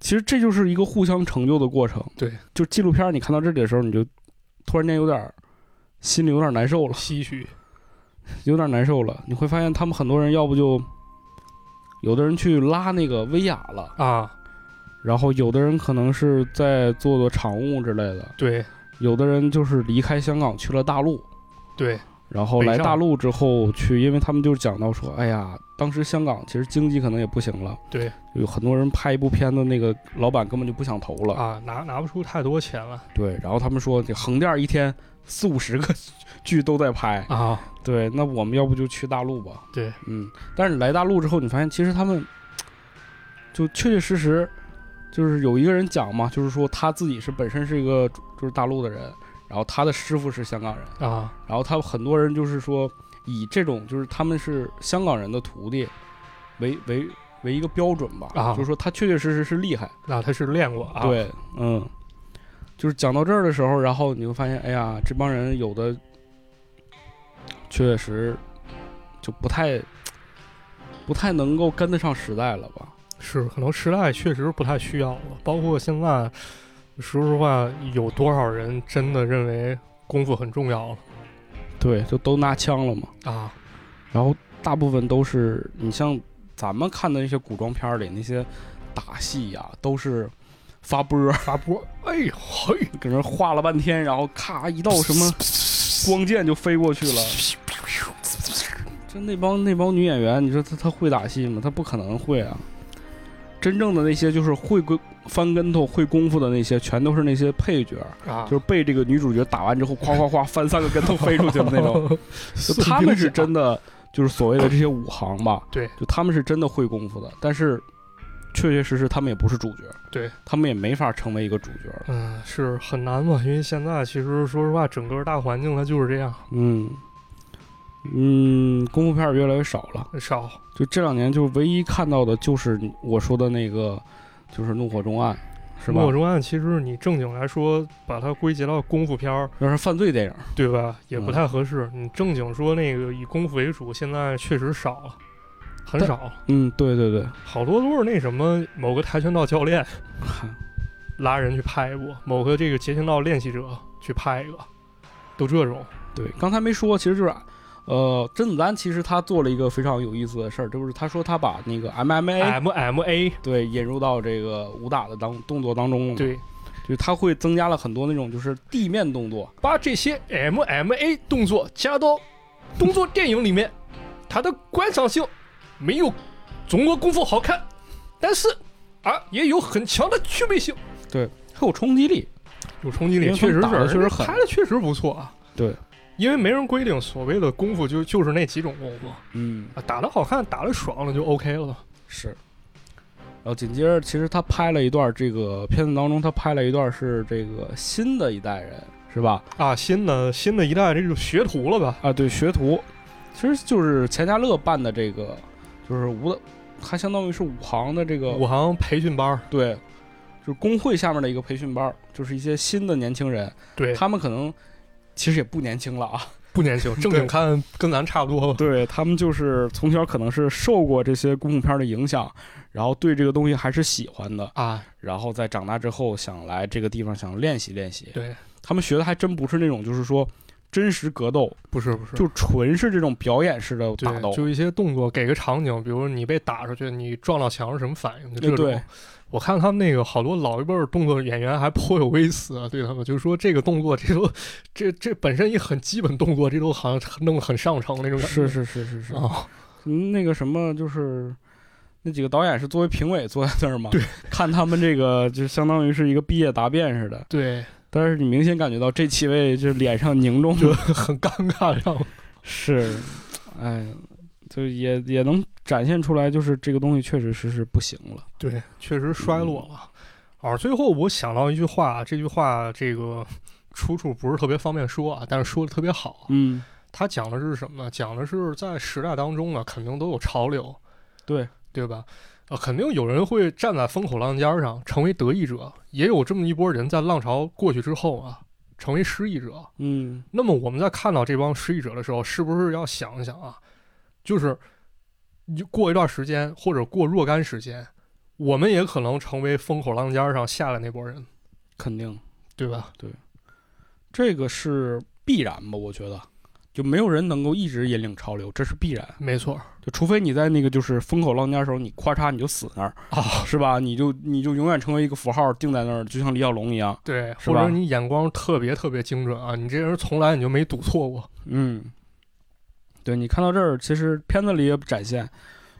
其实这就是一个互相成就的过程。对，就纪录片你看到这里的时候，你就突然间有点心里有点难受了，唏嘘，有点难受了。你会发现他们很多人要不就有的人去拉那个威亚了啊。然后有的人可能是在做做场务之类的，对，有的人就是离开香港去了大陆，对，然后来大陆之后去，因为他们就讲到说，哎呀，当时香港其实经济可能也不行了，对。有很多人拍一部片子，那个老板根本就不想投了，啊，拿拿不出太多钱了。对，然后他们说这横店一天四五十个 剧都在拍，啊，对，那我们要不就去大陆吧，对，嗯，但是来大陆之后，你发现其实他们就确确实实就是有一个人讲嘛，就是说他自己是本身是一个就是大陆的人，然后他的师傅是香港人，啊。然后他很多人就是说以这种就是他们是香港人的徒弟为为为一个标准吧，啊。就是说他确确实实是厉害，那他是练过啊，对，嗯，就是讲到这儿的时候，然后你会发现，哎呀，这帮人有的确实就不太不太能够跟得上时代了吧？是可能时代确实不太需要了，包括现在，说实话，有多少人真的认为功夫很重要了对，就都拿枪了嘛。啊？然后大部分都是你像咱们看的那些古装片儿里那些打戏呀、都是发波儿，发波，哎呦嘿，搁那儿画了半天，然后咔一道什么光剑就飞过去了。就那帮那帮女演员，你说她她会打戏吗？她不可能会啊。真正的那些就是会跟翻跟头、会功夫的那些，全都是那些配角，啊，就是被这个女主角打完之后，夸夸夸翻三个跟头飞出去的那种。就他们是真的，就是所谓的这些武行吧，对，就他们是真的会功夫的，但是确确实实他们也不是主角，对他们也没法成为一个主角。嗯，是很难嘛，因为现在其实说实话，整个大环境它就是这样，嗯嗯，功夫片儿越来越少了。少就这两年，就唯一看到的就是我说的那个，就是《怒火中案》，是吧《怒火？中案》其实你正经来说，把它归结到功夫片儿，要是犯罪电影，对吧？也不嗯太合适。你正经说那个以功夫为主，现在确实少了，很少，嗯，对对对，好多都是那什么某个跆拳道教练拉人去拍一部，某个这个截拳道练习者去拍一个，都这种对，刚才没说，其实就是，呃，甄子丹其实他做了一个非常有意思的事儿，就是他说他把那个 MMA MMA 对引入到这个武打的当动作当中了嘛，对，就是他会增加了很多那种就是地面动作，把这些 MMA 动作加到动作电影里面，它的观赏性没有中国功夫好看，但是啊也有很强的趣味性，对很有冲击力。有冲击力，确实是，确实狠拍的确实不错啊。对，因为没人规定所谓的功夫就就是那几种功夫嗯，啊，打的好看，打的爽了就 OK 了。是。然后紧接着，其实他拍了一段这个片子当中，他拍了一段是这个新的一代人，是吧？啊，新的新的一代这种学徒了吧？啊，对，学徒，其实就是钱嘉乐办的这个，就是武的，他相当于是武行的这个武行培训班，对，就是工会下面的一个培训班，就是一些新的年轻人，对，他们可能其实也不年轻了啊，不年轻，正经看跟咱差不多吧。对他们就是从小可能是受过这些功夫片的影响，然后对这个东西还是喜欢的，啊，然后在长大之后想来这个地方想练习练习。对，他们学的还真不是那种就是说真实格斗，不是不是，就纯是这种表演式的打斗对，。就一些动作，给个场景，比如你被打出去，你撞到墙是什么反应？就这种。对我看他们那个好多老一辈儿动作演员还颇有微词啊，对他们就是说这个动作，这都这这本身一很基本动作，这都好像弄得很上乘那种感觉。是是是是是，啊，嗯那个什么就是。那几个导演是作为评委坐在那儿嘛？对，看他们这个就相当于是一个毕业答辩似的。对，但是你明显感觉到这七位就脸上凝重就很尴尬，是，哎，就也也能展现出来，就是这个东西确实是是不行了。对，确实衰落了。而最后我想到一句话，这句话这个出处不是特别方便说啊，但是说的特别好。嗯，他讲的是什么呢？讲的是在时代当中呢，肯定都有潮流，对，对吧？啊，肯定有人会站在风口浪尖上成为得意者，也有这么一波人在浪潮过去之后啊，成为失意者。嗯，那么我们在看到这帮失意者的时候，是不是要想一想啊？就是你过一段时间，或者过若干时间，我们也可能成为风口浪尖上下来那波人，肯定对吧？对这个是必然吧？我觉得，就没有人能够一直引领潮流，这是必然。没错就除非你在那个就是风口浪尖的时候，你咔嚓你就死那儿，啊，是吧？你就你就永远成为一个符号，定在那儿，就像李小龙一样。对，或者你眼光特别特别精准啊，你这人从来你就没赌错过，嗯，对你看到这儿，其实片子里也展现，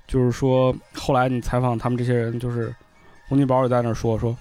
就是说后来你采访他们这些人，就是洪金宝也在那儿说说，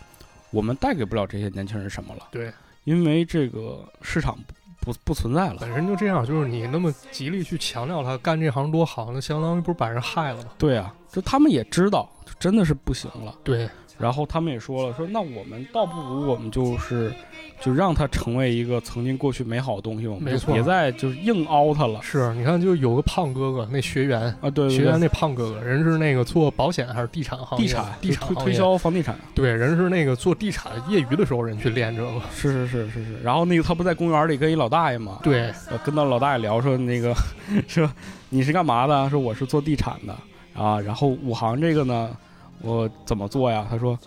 我们带给不了这些年轻人什么了，对，因为这个市场不不不存在了。本身就这样，就是你那么极力去强调他干这行多好，那相当于不是把人害了吗？对啊，就他们也知道，就真的是不行了。对，然后他们也说了，说那我们倒不如我们就是，就让它成为一个曾经过去美好的东西，我们就别再就是硬凹它了是，你看，就有个胖哥哥，那学员，啊！对对对，学员那胖哥哥，人是那个做保险还是地产行业？地产地产推推销房地产，对，人是那个做地产业余的时候人去练这个。是是是是是。然后那个他不在公园里跟一老大爷嘛，对，呃，跟到老大爷聊说那个 说你是干嘛的？说我是做地产的啊。然后武行这个呢，我怎么做呀？他说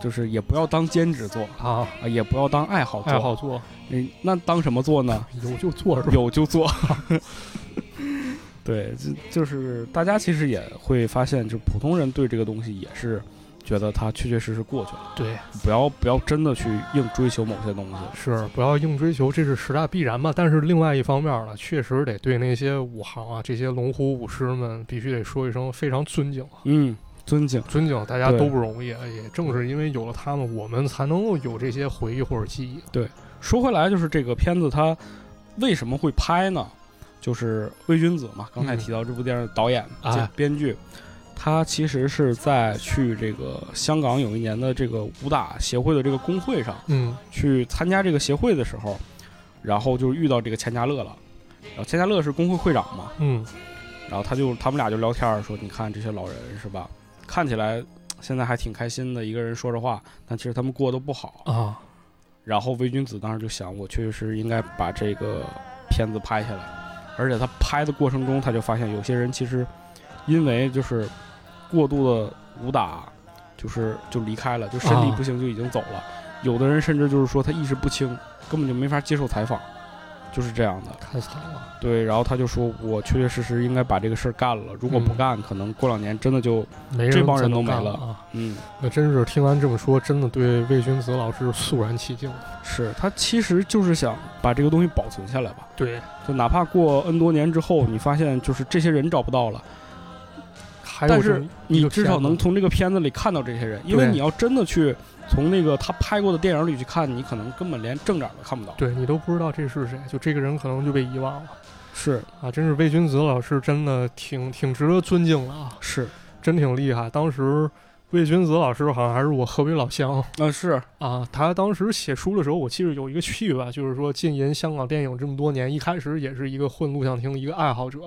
就是也不要当兼职做啊，啊，也不要当爱好做。爱好做，那，那当什么做呢？有就做是吧？有就做。对，就就是大家其实也会发现，就普通人对这个东西也是觉得它确确实实过去了，对，不要不要真的去硬追求某些东西。是不要硬追求，这是时代必然嘛。但是另外一方面呢，确实得对那些武行啊，这些龙虎武师们，必须得说一声非常尊敬啊。嗯，尊敬。尊敬，大家都不容易，啊也正是因为有了他们，我们才能够有这些回忆或者记忆。对说回来，就是这个片子它为什么会拍呢？就是魏君子嘛，刚才嗯提到这部电影的导演、编剧，他其实是在去这个香港有一年的这个武打协会的这个工会上，嗯去参加这个协会的时候，然后就遇到这个钱嘉乐了。然后钱嘉乐是工会会长嘛，嗯，然后他就他们俩就聊天说，你看这些老人是吧，看起来现在还挺开心的，一个人说着话，但其实他们过得不好。啊，然后魏君子当时就想，我确实是应该把这个片子拍下来，而且他拍的过程中，他就发现有些人其实因为就是过度的武打，就是就离开了，就身体啊不行就已经走了。有的人甚至就是说他意识不清，根本就没法接受采访，就是这样的。太惨了。对，然后他就说，我确确实实应该把这个事儿干了，如果不嗯干，可能过两年真的就没这帮人都没了啊！嗯。那真是听完这么说，真的对魏君子老师肃然起敬。是他其实就是想把这个东西保存下来吧。对，就哪怕过 N 多年之后，你发现就是这些人找不到了，还但是你至少能从这个片子里看到这些人，因为你要真的去从那个他拍过的电影里去看，你可能根本连正脸都看不到。对你都不知道这是谁，就这个人可能就被遗忘了是啊！真是魏君子老师真的挺挺值得尊敬的啊，是，真挺厉害。当时魏君子老师好像还是我河北老乡啊是，啊，他当时写书的时候，我记得有一个趣吧，就是说浸淫香港电影这么多年，一开始也是一个混录像厅的一个爱好者，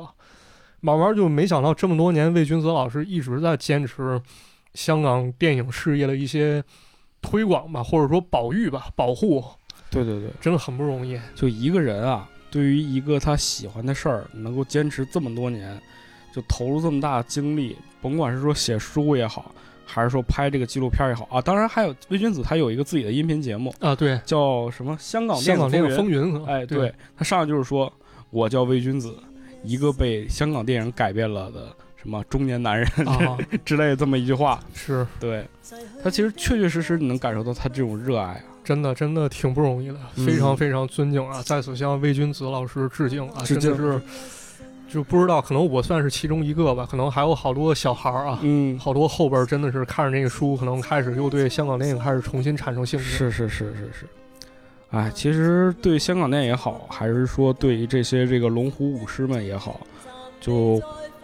慢慢就没想到这么多年，魏君子老师一直在坚持香港电影事业的一些推广吧，或者说保育吧、保护，对对对，真的很不容易。就一个人啊，对于一个他喜欢的事儿，能够坚持这么多年，就投入这么大的精力，甭管是说写书也好，还是说拍这个纪录片也好啊，当然还有魏君子他有一个自己的音频节目，啊，对，叫什么？香港香港电影影风云，哎，对。对。他上来就是说，我叫魏君子，一个被香港电影改变了的什么中年男人啊，之类的这么一句话。是对他其实确确实实你能感受到他这种热爱啊，真的真的挺不容易的，嗯非常非常尊敬啊！在此向魏君子老师致敬啊！致敬真的是，就不知道，可能我算是其中一个吧，可能还有好多小孩儿啊，嗯，好多后边儿真的是看着那个书，可能开始又对香港电影开始重新产生兴趣。是是是是是。哎，其实对香港电影也好，还是说对于这些这个龙虎武师们也好，就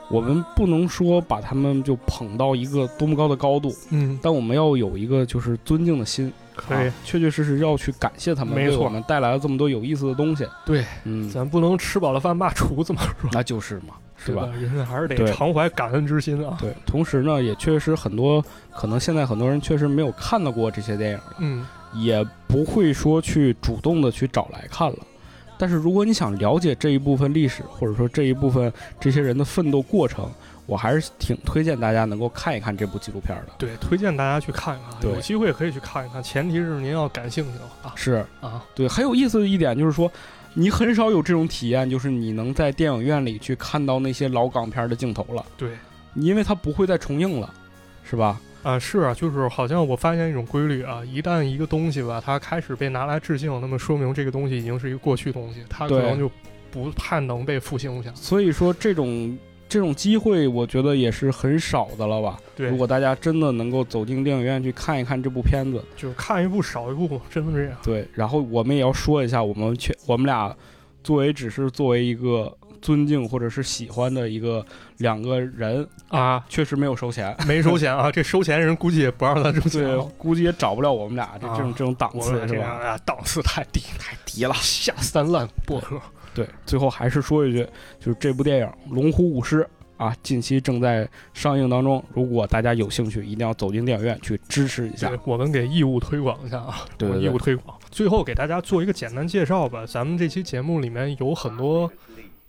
我们不能说把他们就捧到一个多么高的高度，嗯，但我们要有一个就是尊敬的心，可以啊，确确实实要去感谢他们，没错为我们带来了这么多有意思的东西。对，嗯，咱不能吃饱了饭骂厨子嘛，是吧？那就是嘛，是吧？？人还是得常怀感恩之心啊。对，同时呢，也确实很多可能现在很多人确实没有看到过这些电影了，嗯，也不会说去主动的去找来看了。但是如果你想了解这一部分历史，或者说这一部分这些人的奋斗过程，我还是挺推荐大家能够看一看这部纪录片的。对，推荐大家去看一看，有机会可以去看一看，前提是您要感兴趣的话是啊。对，很有意思的一点就是说，你很少有这种体验，就是你能在电影院里去看到那些老港片的镜头了，对，因为它不会再重映了，是吧？啊，是啊，就是好像我发现一种规律啊，一旦一个东西吧，它开始被拿来致敬，那么说明这个东西已经是一个过去东西，它可能就不太能被复兴下。所以说这种这种机会，我觉得也是很少的了吧。对如果大家真的能够走进电影院去看一看这部片子，就是看一部少一部，真的这样。对，然后我们也要说一下，我们去我们俩作为只是作为一个尊敬或者是喜欢的一个两个人，啊，确实没有收钱。没收钱啊！这收钱人估计也不让他收钱对啊。，估计也找不了我们俩这啊这种这种档次是吧？们这样啊，档次太低，太低了，下三滥薄荷。对，最后还是说一句，就是这部电影《龙虎舞狮》啊，近期正在上映当中。如果大家有兴趣，一定要走进电影院去支持一下。，我们给义务推广一下啊，对义务推广。最后给大家做一个简单介绍吧。咱们这期节目里面有很多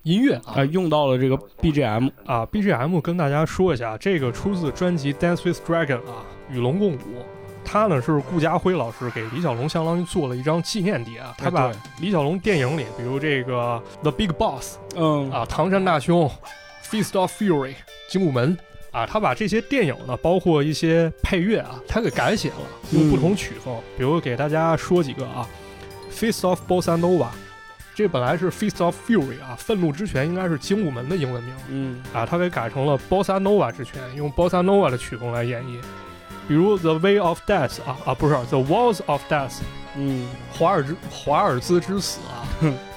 音乐啊。啊，用到了这个 BGM，啊，BGM 跟大家说一下，这个出自专辑《Dance with Dragon》啊，与龙共舞。他呢是顾家辉老师给李小龙相当于做了一张纪念碟啊，他把李小龙电影里，比如这个《The Big Boss》嗯。啊，《唐山大兄》《Feast of Fury》《精武门》啊，他把这些电影呢，包括一些配乐啊，他给改写了，用不同曲风，比如给大家说几个啊，《Feast of Bossa Nova》，这本来是《Feast of Fury》啊，愤怒之拳应该是精武门的英文名。嗯。啊，他给改成了 Bossa Nova 之拳，用 Bossa Nova 的曲风来演绎。比如《The Way of Death》啊啊，不是《The Walls of Death》，嗯，华尔兹华尔兹之死啊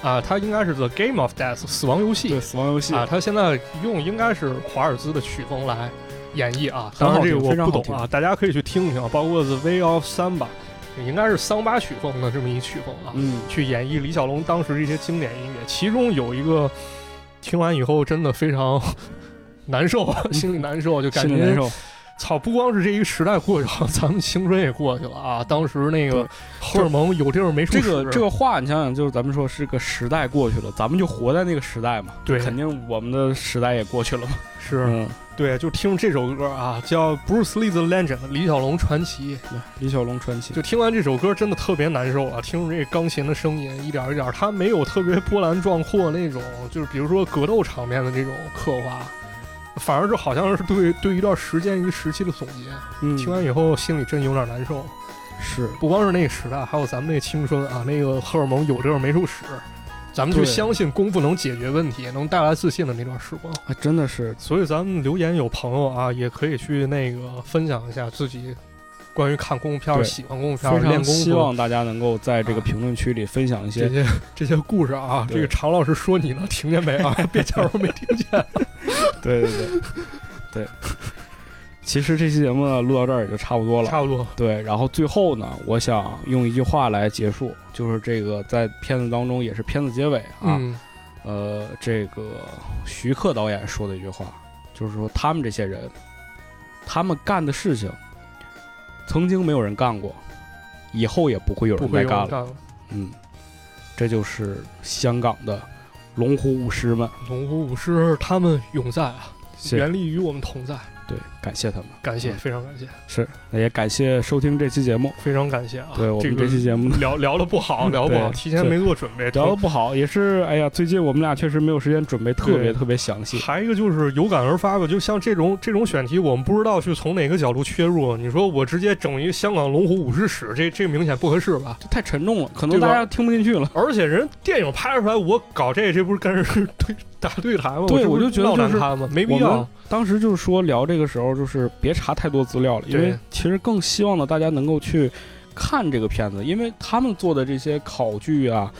啊，它应该是《The Game of Death》死亡游戏对，死亡游戏啊，他现在用应该是华尔兹的曲风来演绎啊，当然这个我不懂啊，大家可以去听一听，包括《The Way of Samba》，应该是桑巴曲风的这么一曲风啊，嗯，去演绎李小龙当时这些经典音乐，其中有一个听完以后真的非常 难受，心里难受，就感觉难受。操，不光是这一个时代过去了，咱们青春也过去了啊！当时那个荷尔蒙有地儿没处这个这个话，你想想，就是咱们说是个时代过去了，咱们就活在那个时代嘛。对肯定我们的时代也过去了嘛。是、嗯，对，就听这首歌啊，叫《Bruce Lee the Legend》李小龙传奇。对，李小龙传奇。就听完这首歌，真的特别难受啊！听着这钢琴的声音，一点一点儿，它没有特别波澜壮阔那种，就是比如说格斗场面的这种刻画，反而是好像是对对一段时间一个时期的总结。嗯，听完以后，心里真有点难受。是不光是那个时代，还有咱们那个青春啊，那个荷尔蒙有地儿没处使，咱们就相信功夫能解决问题，能带来自信的那段时光。啊，真的是所以咱们留言有朋友啊，也可以去那个分享一下自己关于看功夫片喜欢功夫片儿、非常练功夫希望大家能够在这个啊评论区里分享一些。这些这些故事啊。这个常老师说你呢，听见没啊？别假装没听见。对对对对。其实这期节目呢录到这儿也就差不多了。差不多，对，然后最后呢，我想用一句话来结束，就是这个在片子当中也是片子结尾啊，嗯呃，这个徐克导演说的一句话，就是说他们这些人，他们干的事情，曾经没有人干过，以后也不会有人再干了。会干了。嗯，这就是香港的龙虎舞狮们，龙虎舞狮他们永在啊，谢。原力与我们同在，对，感谢他们。感谢，嗯非常感谢，是，那也感谢收听这期节目。非常感谢啊。对我们这期节目聊聊的不好，聊得不好，提前没做准备，聊的不好，也是哎呀，最近我们俩确实没有时间准备特别特别详细。还一个就是有感而发吧，就像这种这种选题，我们不知道去从哪个角度切入。你说我直接整一个香港龙虎武士史，这这明显不合适吧？这太沉重了，可能大家听不进去了。而且人电影拍出来，我搞这这不是跟人 对打对台嘛？对我就觉得就是？没必要。当时就是说聊这个时候，就是别查太多资料了，因为其实更希望呢大家能够去看这个片子，因为他们做的这些考据啊，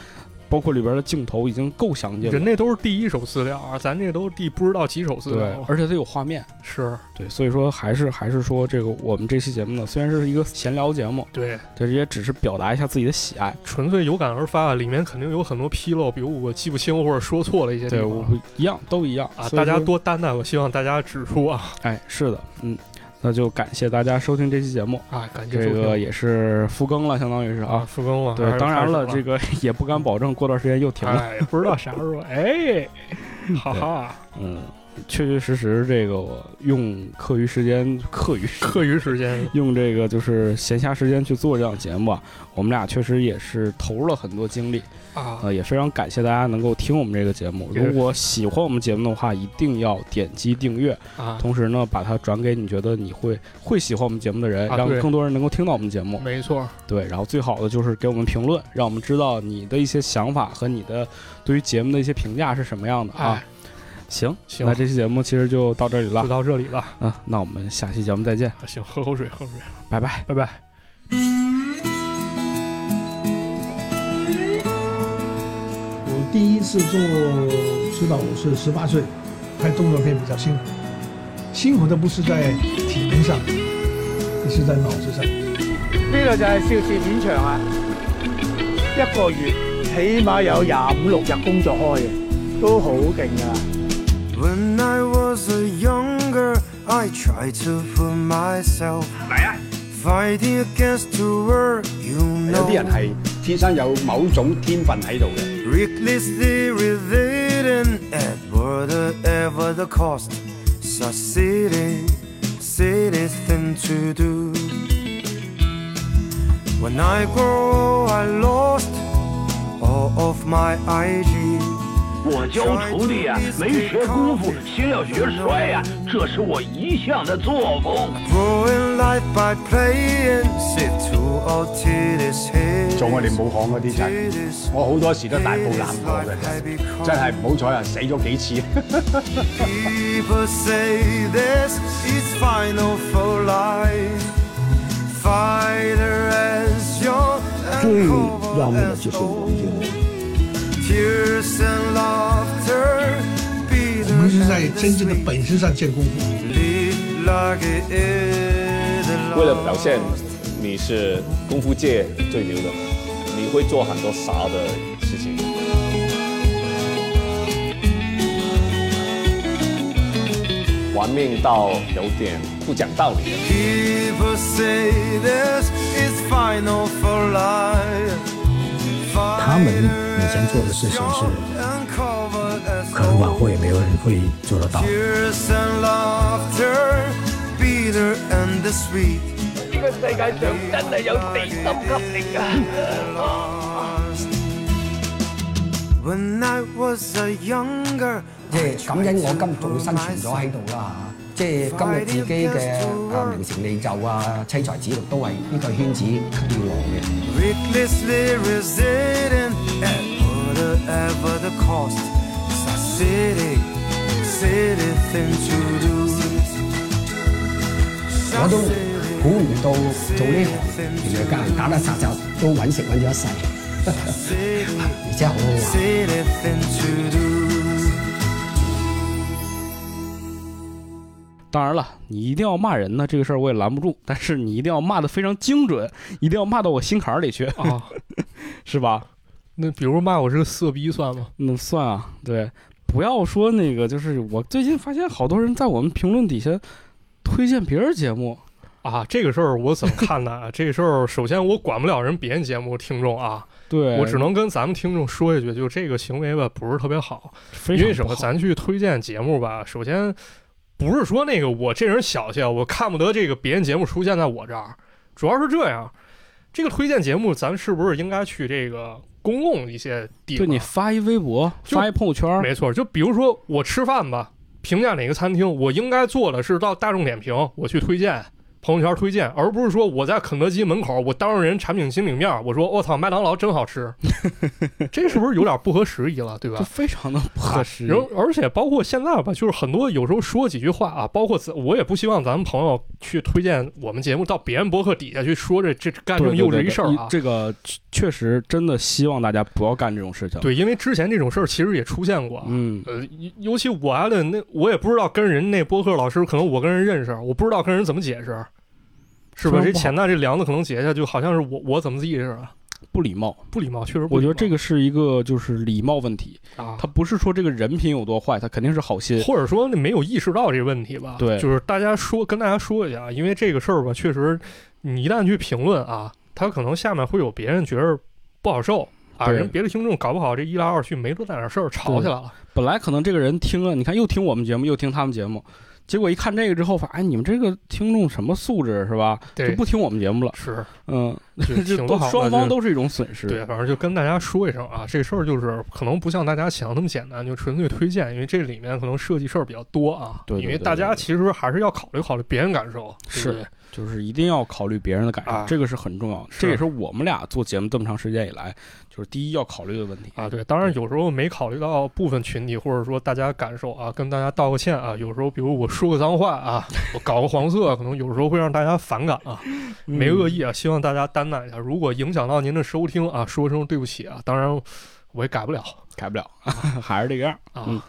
包括里边的镜头已经够详尽了。人那都是第一手资料啊，咱这都是第不知道几手资对料，。而且它有画面，是对，所以说还是还是说这个我们这期节目呢，虽然是一个闲聊节目，对，这也只是表达一下自己的喜爱。纯粹有感而发，里面肯定有很多纰漏，比如我记不清或者说错了一些地对，我会一样都一样啊，大家多担待，我希望大家指出啊哎，是的，嗯，那就感谢大家收听这期节目。啊，感谢这个也是复更了，相当于是啊，啊。复更了。对，当然了，这个也不敢保证过段时间又停了。哎，不知道啥时候，哎，哈哈，嗯，确确实实这个用课余时间、课余课余时间用这个就是闲暇时间去做这档节目啊，我们俩确实也是投入了很多精力，啊，呃，也非常感谢大家能够听我们这个节目。如果喜欢我们节目的话，一定要点击订阅，啊，同时呢，把它转给你觉得你会会喜欢我们节目的人，让更多人能够听到我们节目。没错，对，然后最好的就是给我们评论，让我们知道你的一些想法和你的对于节目的一些评价是什么样的啊哎。行，行那这期节目其实就到这里了就。到这里了。嗯，那我们下期节目再见，啊行，喝口水，喝口水，拜拜。拜拜。我第一次做指导，我是十八岁，拍动作片比较辛苦，辛苦的不是在体能上，而是在脑子上。呢度就係邵氏片場啊！一個月起碼有廿五六日工作開嘅，都好勁噶。When I was a younger, I tried to put myself fighting against the world, you 有 know. 啲人系天生有某种天分喺度嘅。 Recklessly relating at whatever the cost. Succeeding, silly thing to do. When I grow, I lost all of my IG. 我教徒弟呀、没学功夫，先要学摔呀、这是我一向的作风。做我哋武行嗰啲真係，我好多時都大步攬過嘅，真係唔好彩啊，死咗幾次。People say this is final for life. Fighter as young 最 and 要命的就是我.们我们是在真正的本事上见功夫。is 为了表现你是功夫界最牛的，你会做很多傻的事情。玩命到有点不讲道理他们以前做的事情是，可能往后也没有人会做得到。呢個世界上真係有地心吸力啊即係感恩我今仲生存咗喺度啦嚇，即係今日自己嘅啊名成利就啊、妻財子祿都係呢個圈子要落嘅。Recklessly residing at whatever the cost. It's a city, city thing to do. 我都估唔到做呢行，原來隔人打打殺殺都揾食揾咗一世，而且好好玩。当然了，你一定要骂人呢，这个事儿我也拦不住，但是你一定要骂的非常精准，一定要骂到我心坎儿里去，啊，是吧？那比如骂我是个色逼算吗？那，算啊，对，不要说那个，就是我最近发现好多人在我们评论底下推荐别人节目，啊，这个事儿我怎么看呢？这个事儿首先我管不了人别人节目听众啊，对我只能跟咱们听众说一句，就这个行为吧不是特别好。非因为什么？咱去推荐节目吧，首先不是说那个我这人小气，啊，我看不得这个别人节目出现在我这儿，主要是这样。这个推荐节目，咱是不是应该去这个公共一些地方？就？你发一微博，发一朋友圈，没错，就比如说我吃饭吧，评价哪个餐厅，我应该做的是到大众点评，我去推荐朋友圈推荐，而不是说我在肯德基门口，我当着人产品经理面，我说我操，麦当劳真好吃，这是不是有点不合时宜了，对吧这？非常的不合适。然后，而且包括现在吧，就是很多有时候说几句话啊，包括我也不希望咱们朋友去推荐我们节目到别人博客底下去说这这干这么幼稚一事儿啊。这个确实真的希望大家不要干这种事情。对，因为之前这种事儿其实也出现过。嗯，呃，尤尤其我爱的那，我也不知道跟人那博客老师，可能我跟人认识，我不知道跟人怎么解释，是吧？这潜在这梁子可能结下，就好像是我我怎么地似的，不礼貌，不礼貌，确实不礼貌。我觉得这个是一个就是礼貌问题，啊，他不是说这个人品有多坏，他肯定是好心。或者说你没有意识到这个问题吧？对就是大家说跟大家说一下，因为这个事儿吧，确实你一旦去评论啊，他可能下面会有别人觉得不好受，啊，人别的听众搞不好这一来二去没多大点事儿吵起来了。本来可能这个人听了，你看又听我们节目，又听他们节目，结果一看这个之后，发现哎，你们这个听众什么素质是吧？对就不听我们节目了。是，嗯，双方都是一种损失。对，反正就跟大家说一声啊，这事儿就是可能不像大家想的那么简单，就纯粹推荐，因为这里面可能涉及事儿比较多啊。对对对因为大家其实还是要考虑考虑别人感受，是对，就是一定要考虑别人的感受，啊这个是很重要的。这也是我们俩做节目这么长时间以来，就是第一要考虑的问题。啊，对，当然有时候没考虑到部分群体或者说大家感受啊，跟大家道个歉啊。有时候比如我说个脏话啊，我搞个黄色，可能有时候会让大家反感啊，没恶意啊，希望大家担待一下。如果影响到您的收听啊，说声对不起啊，当然我也改不了，改不了，还是这个样啊。嗯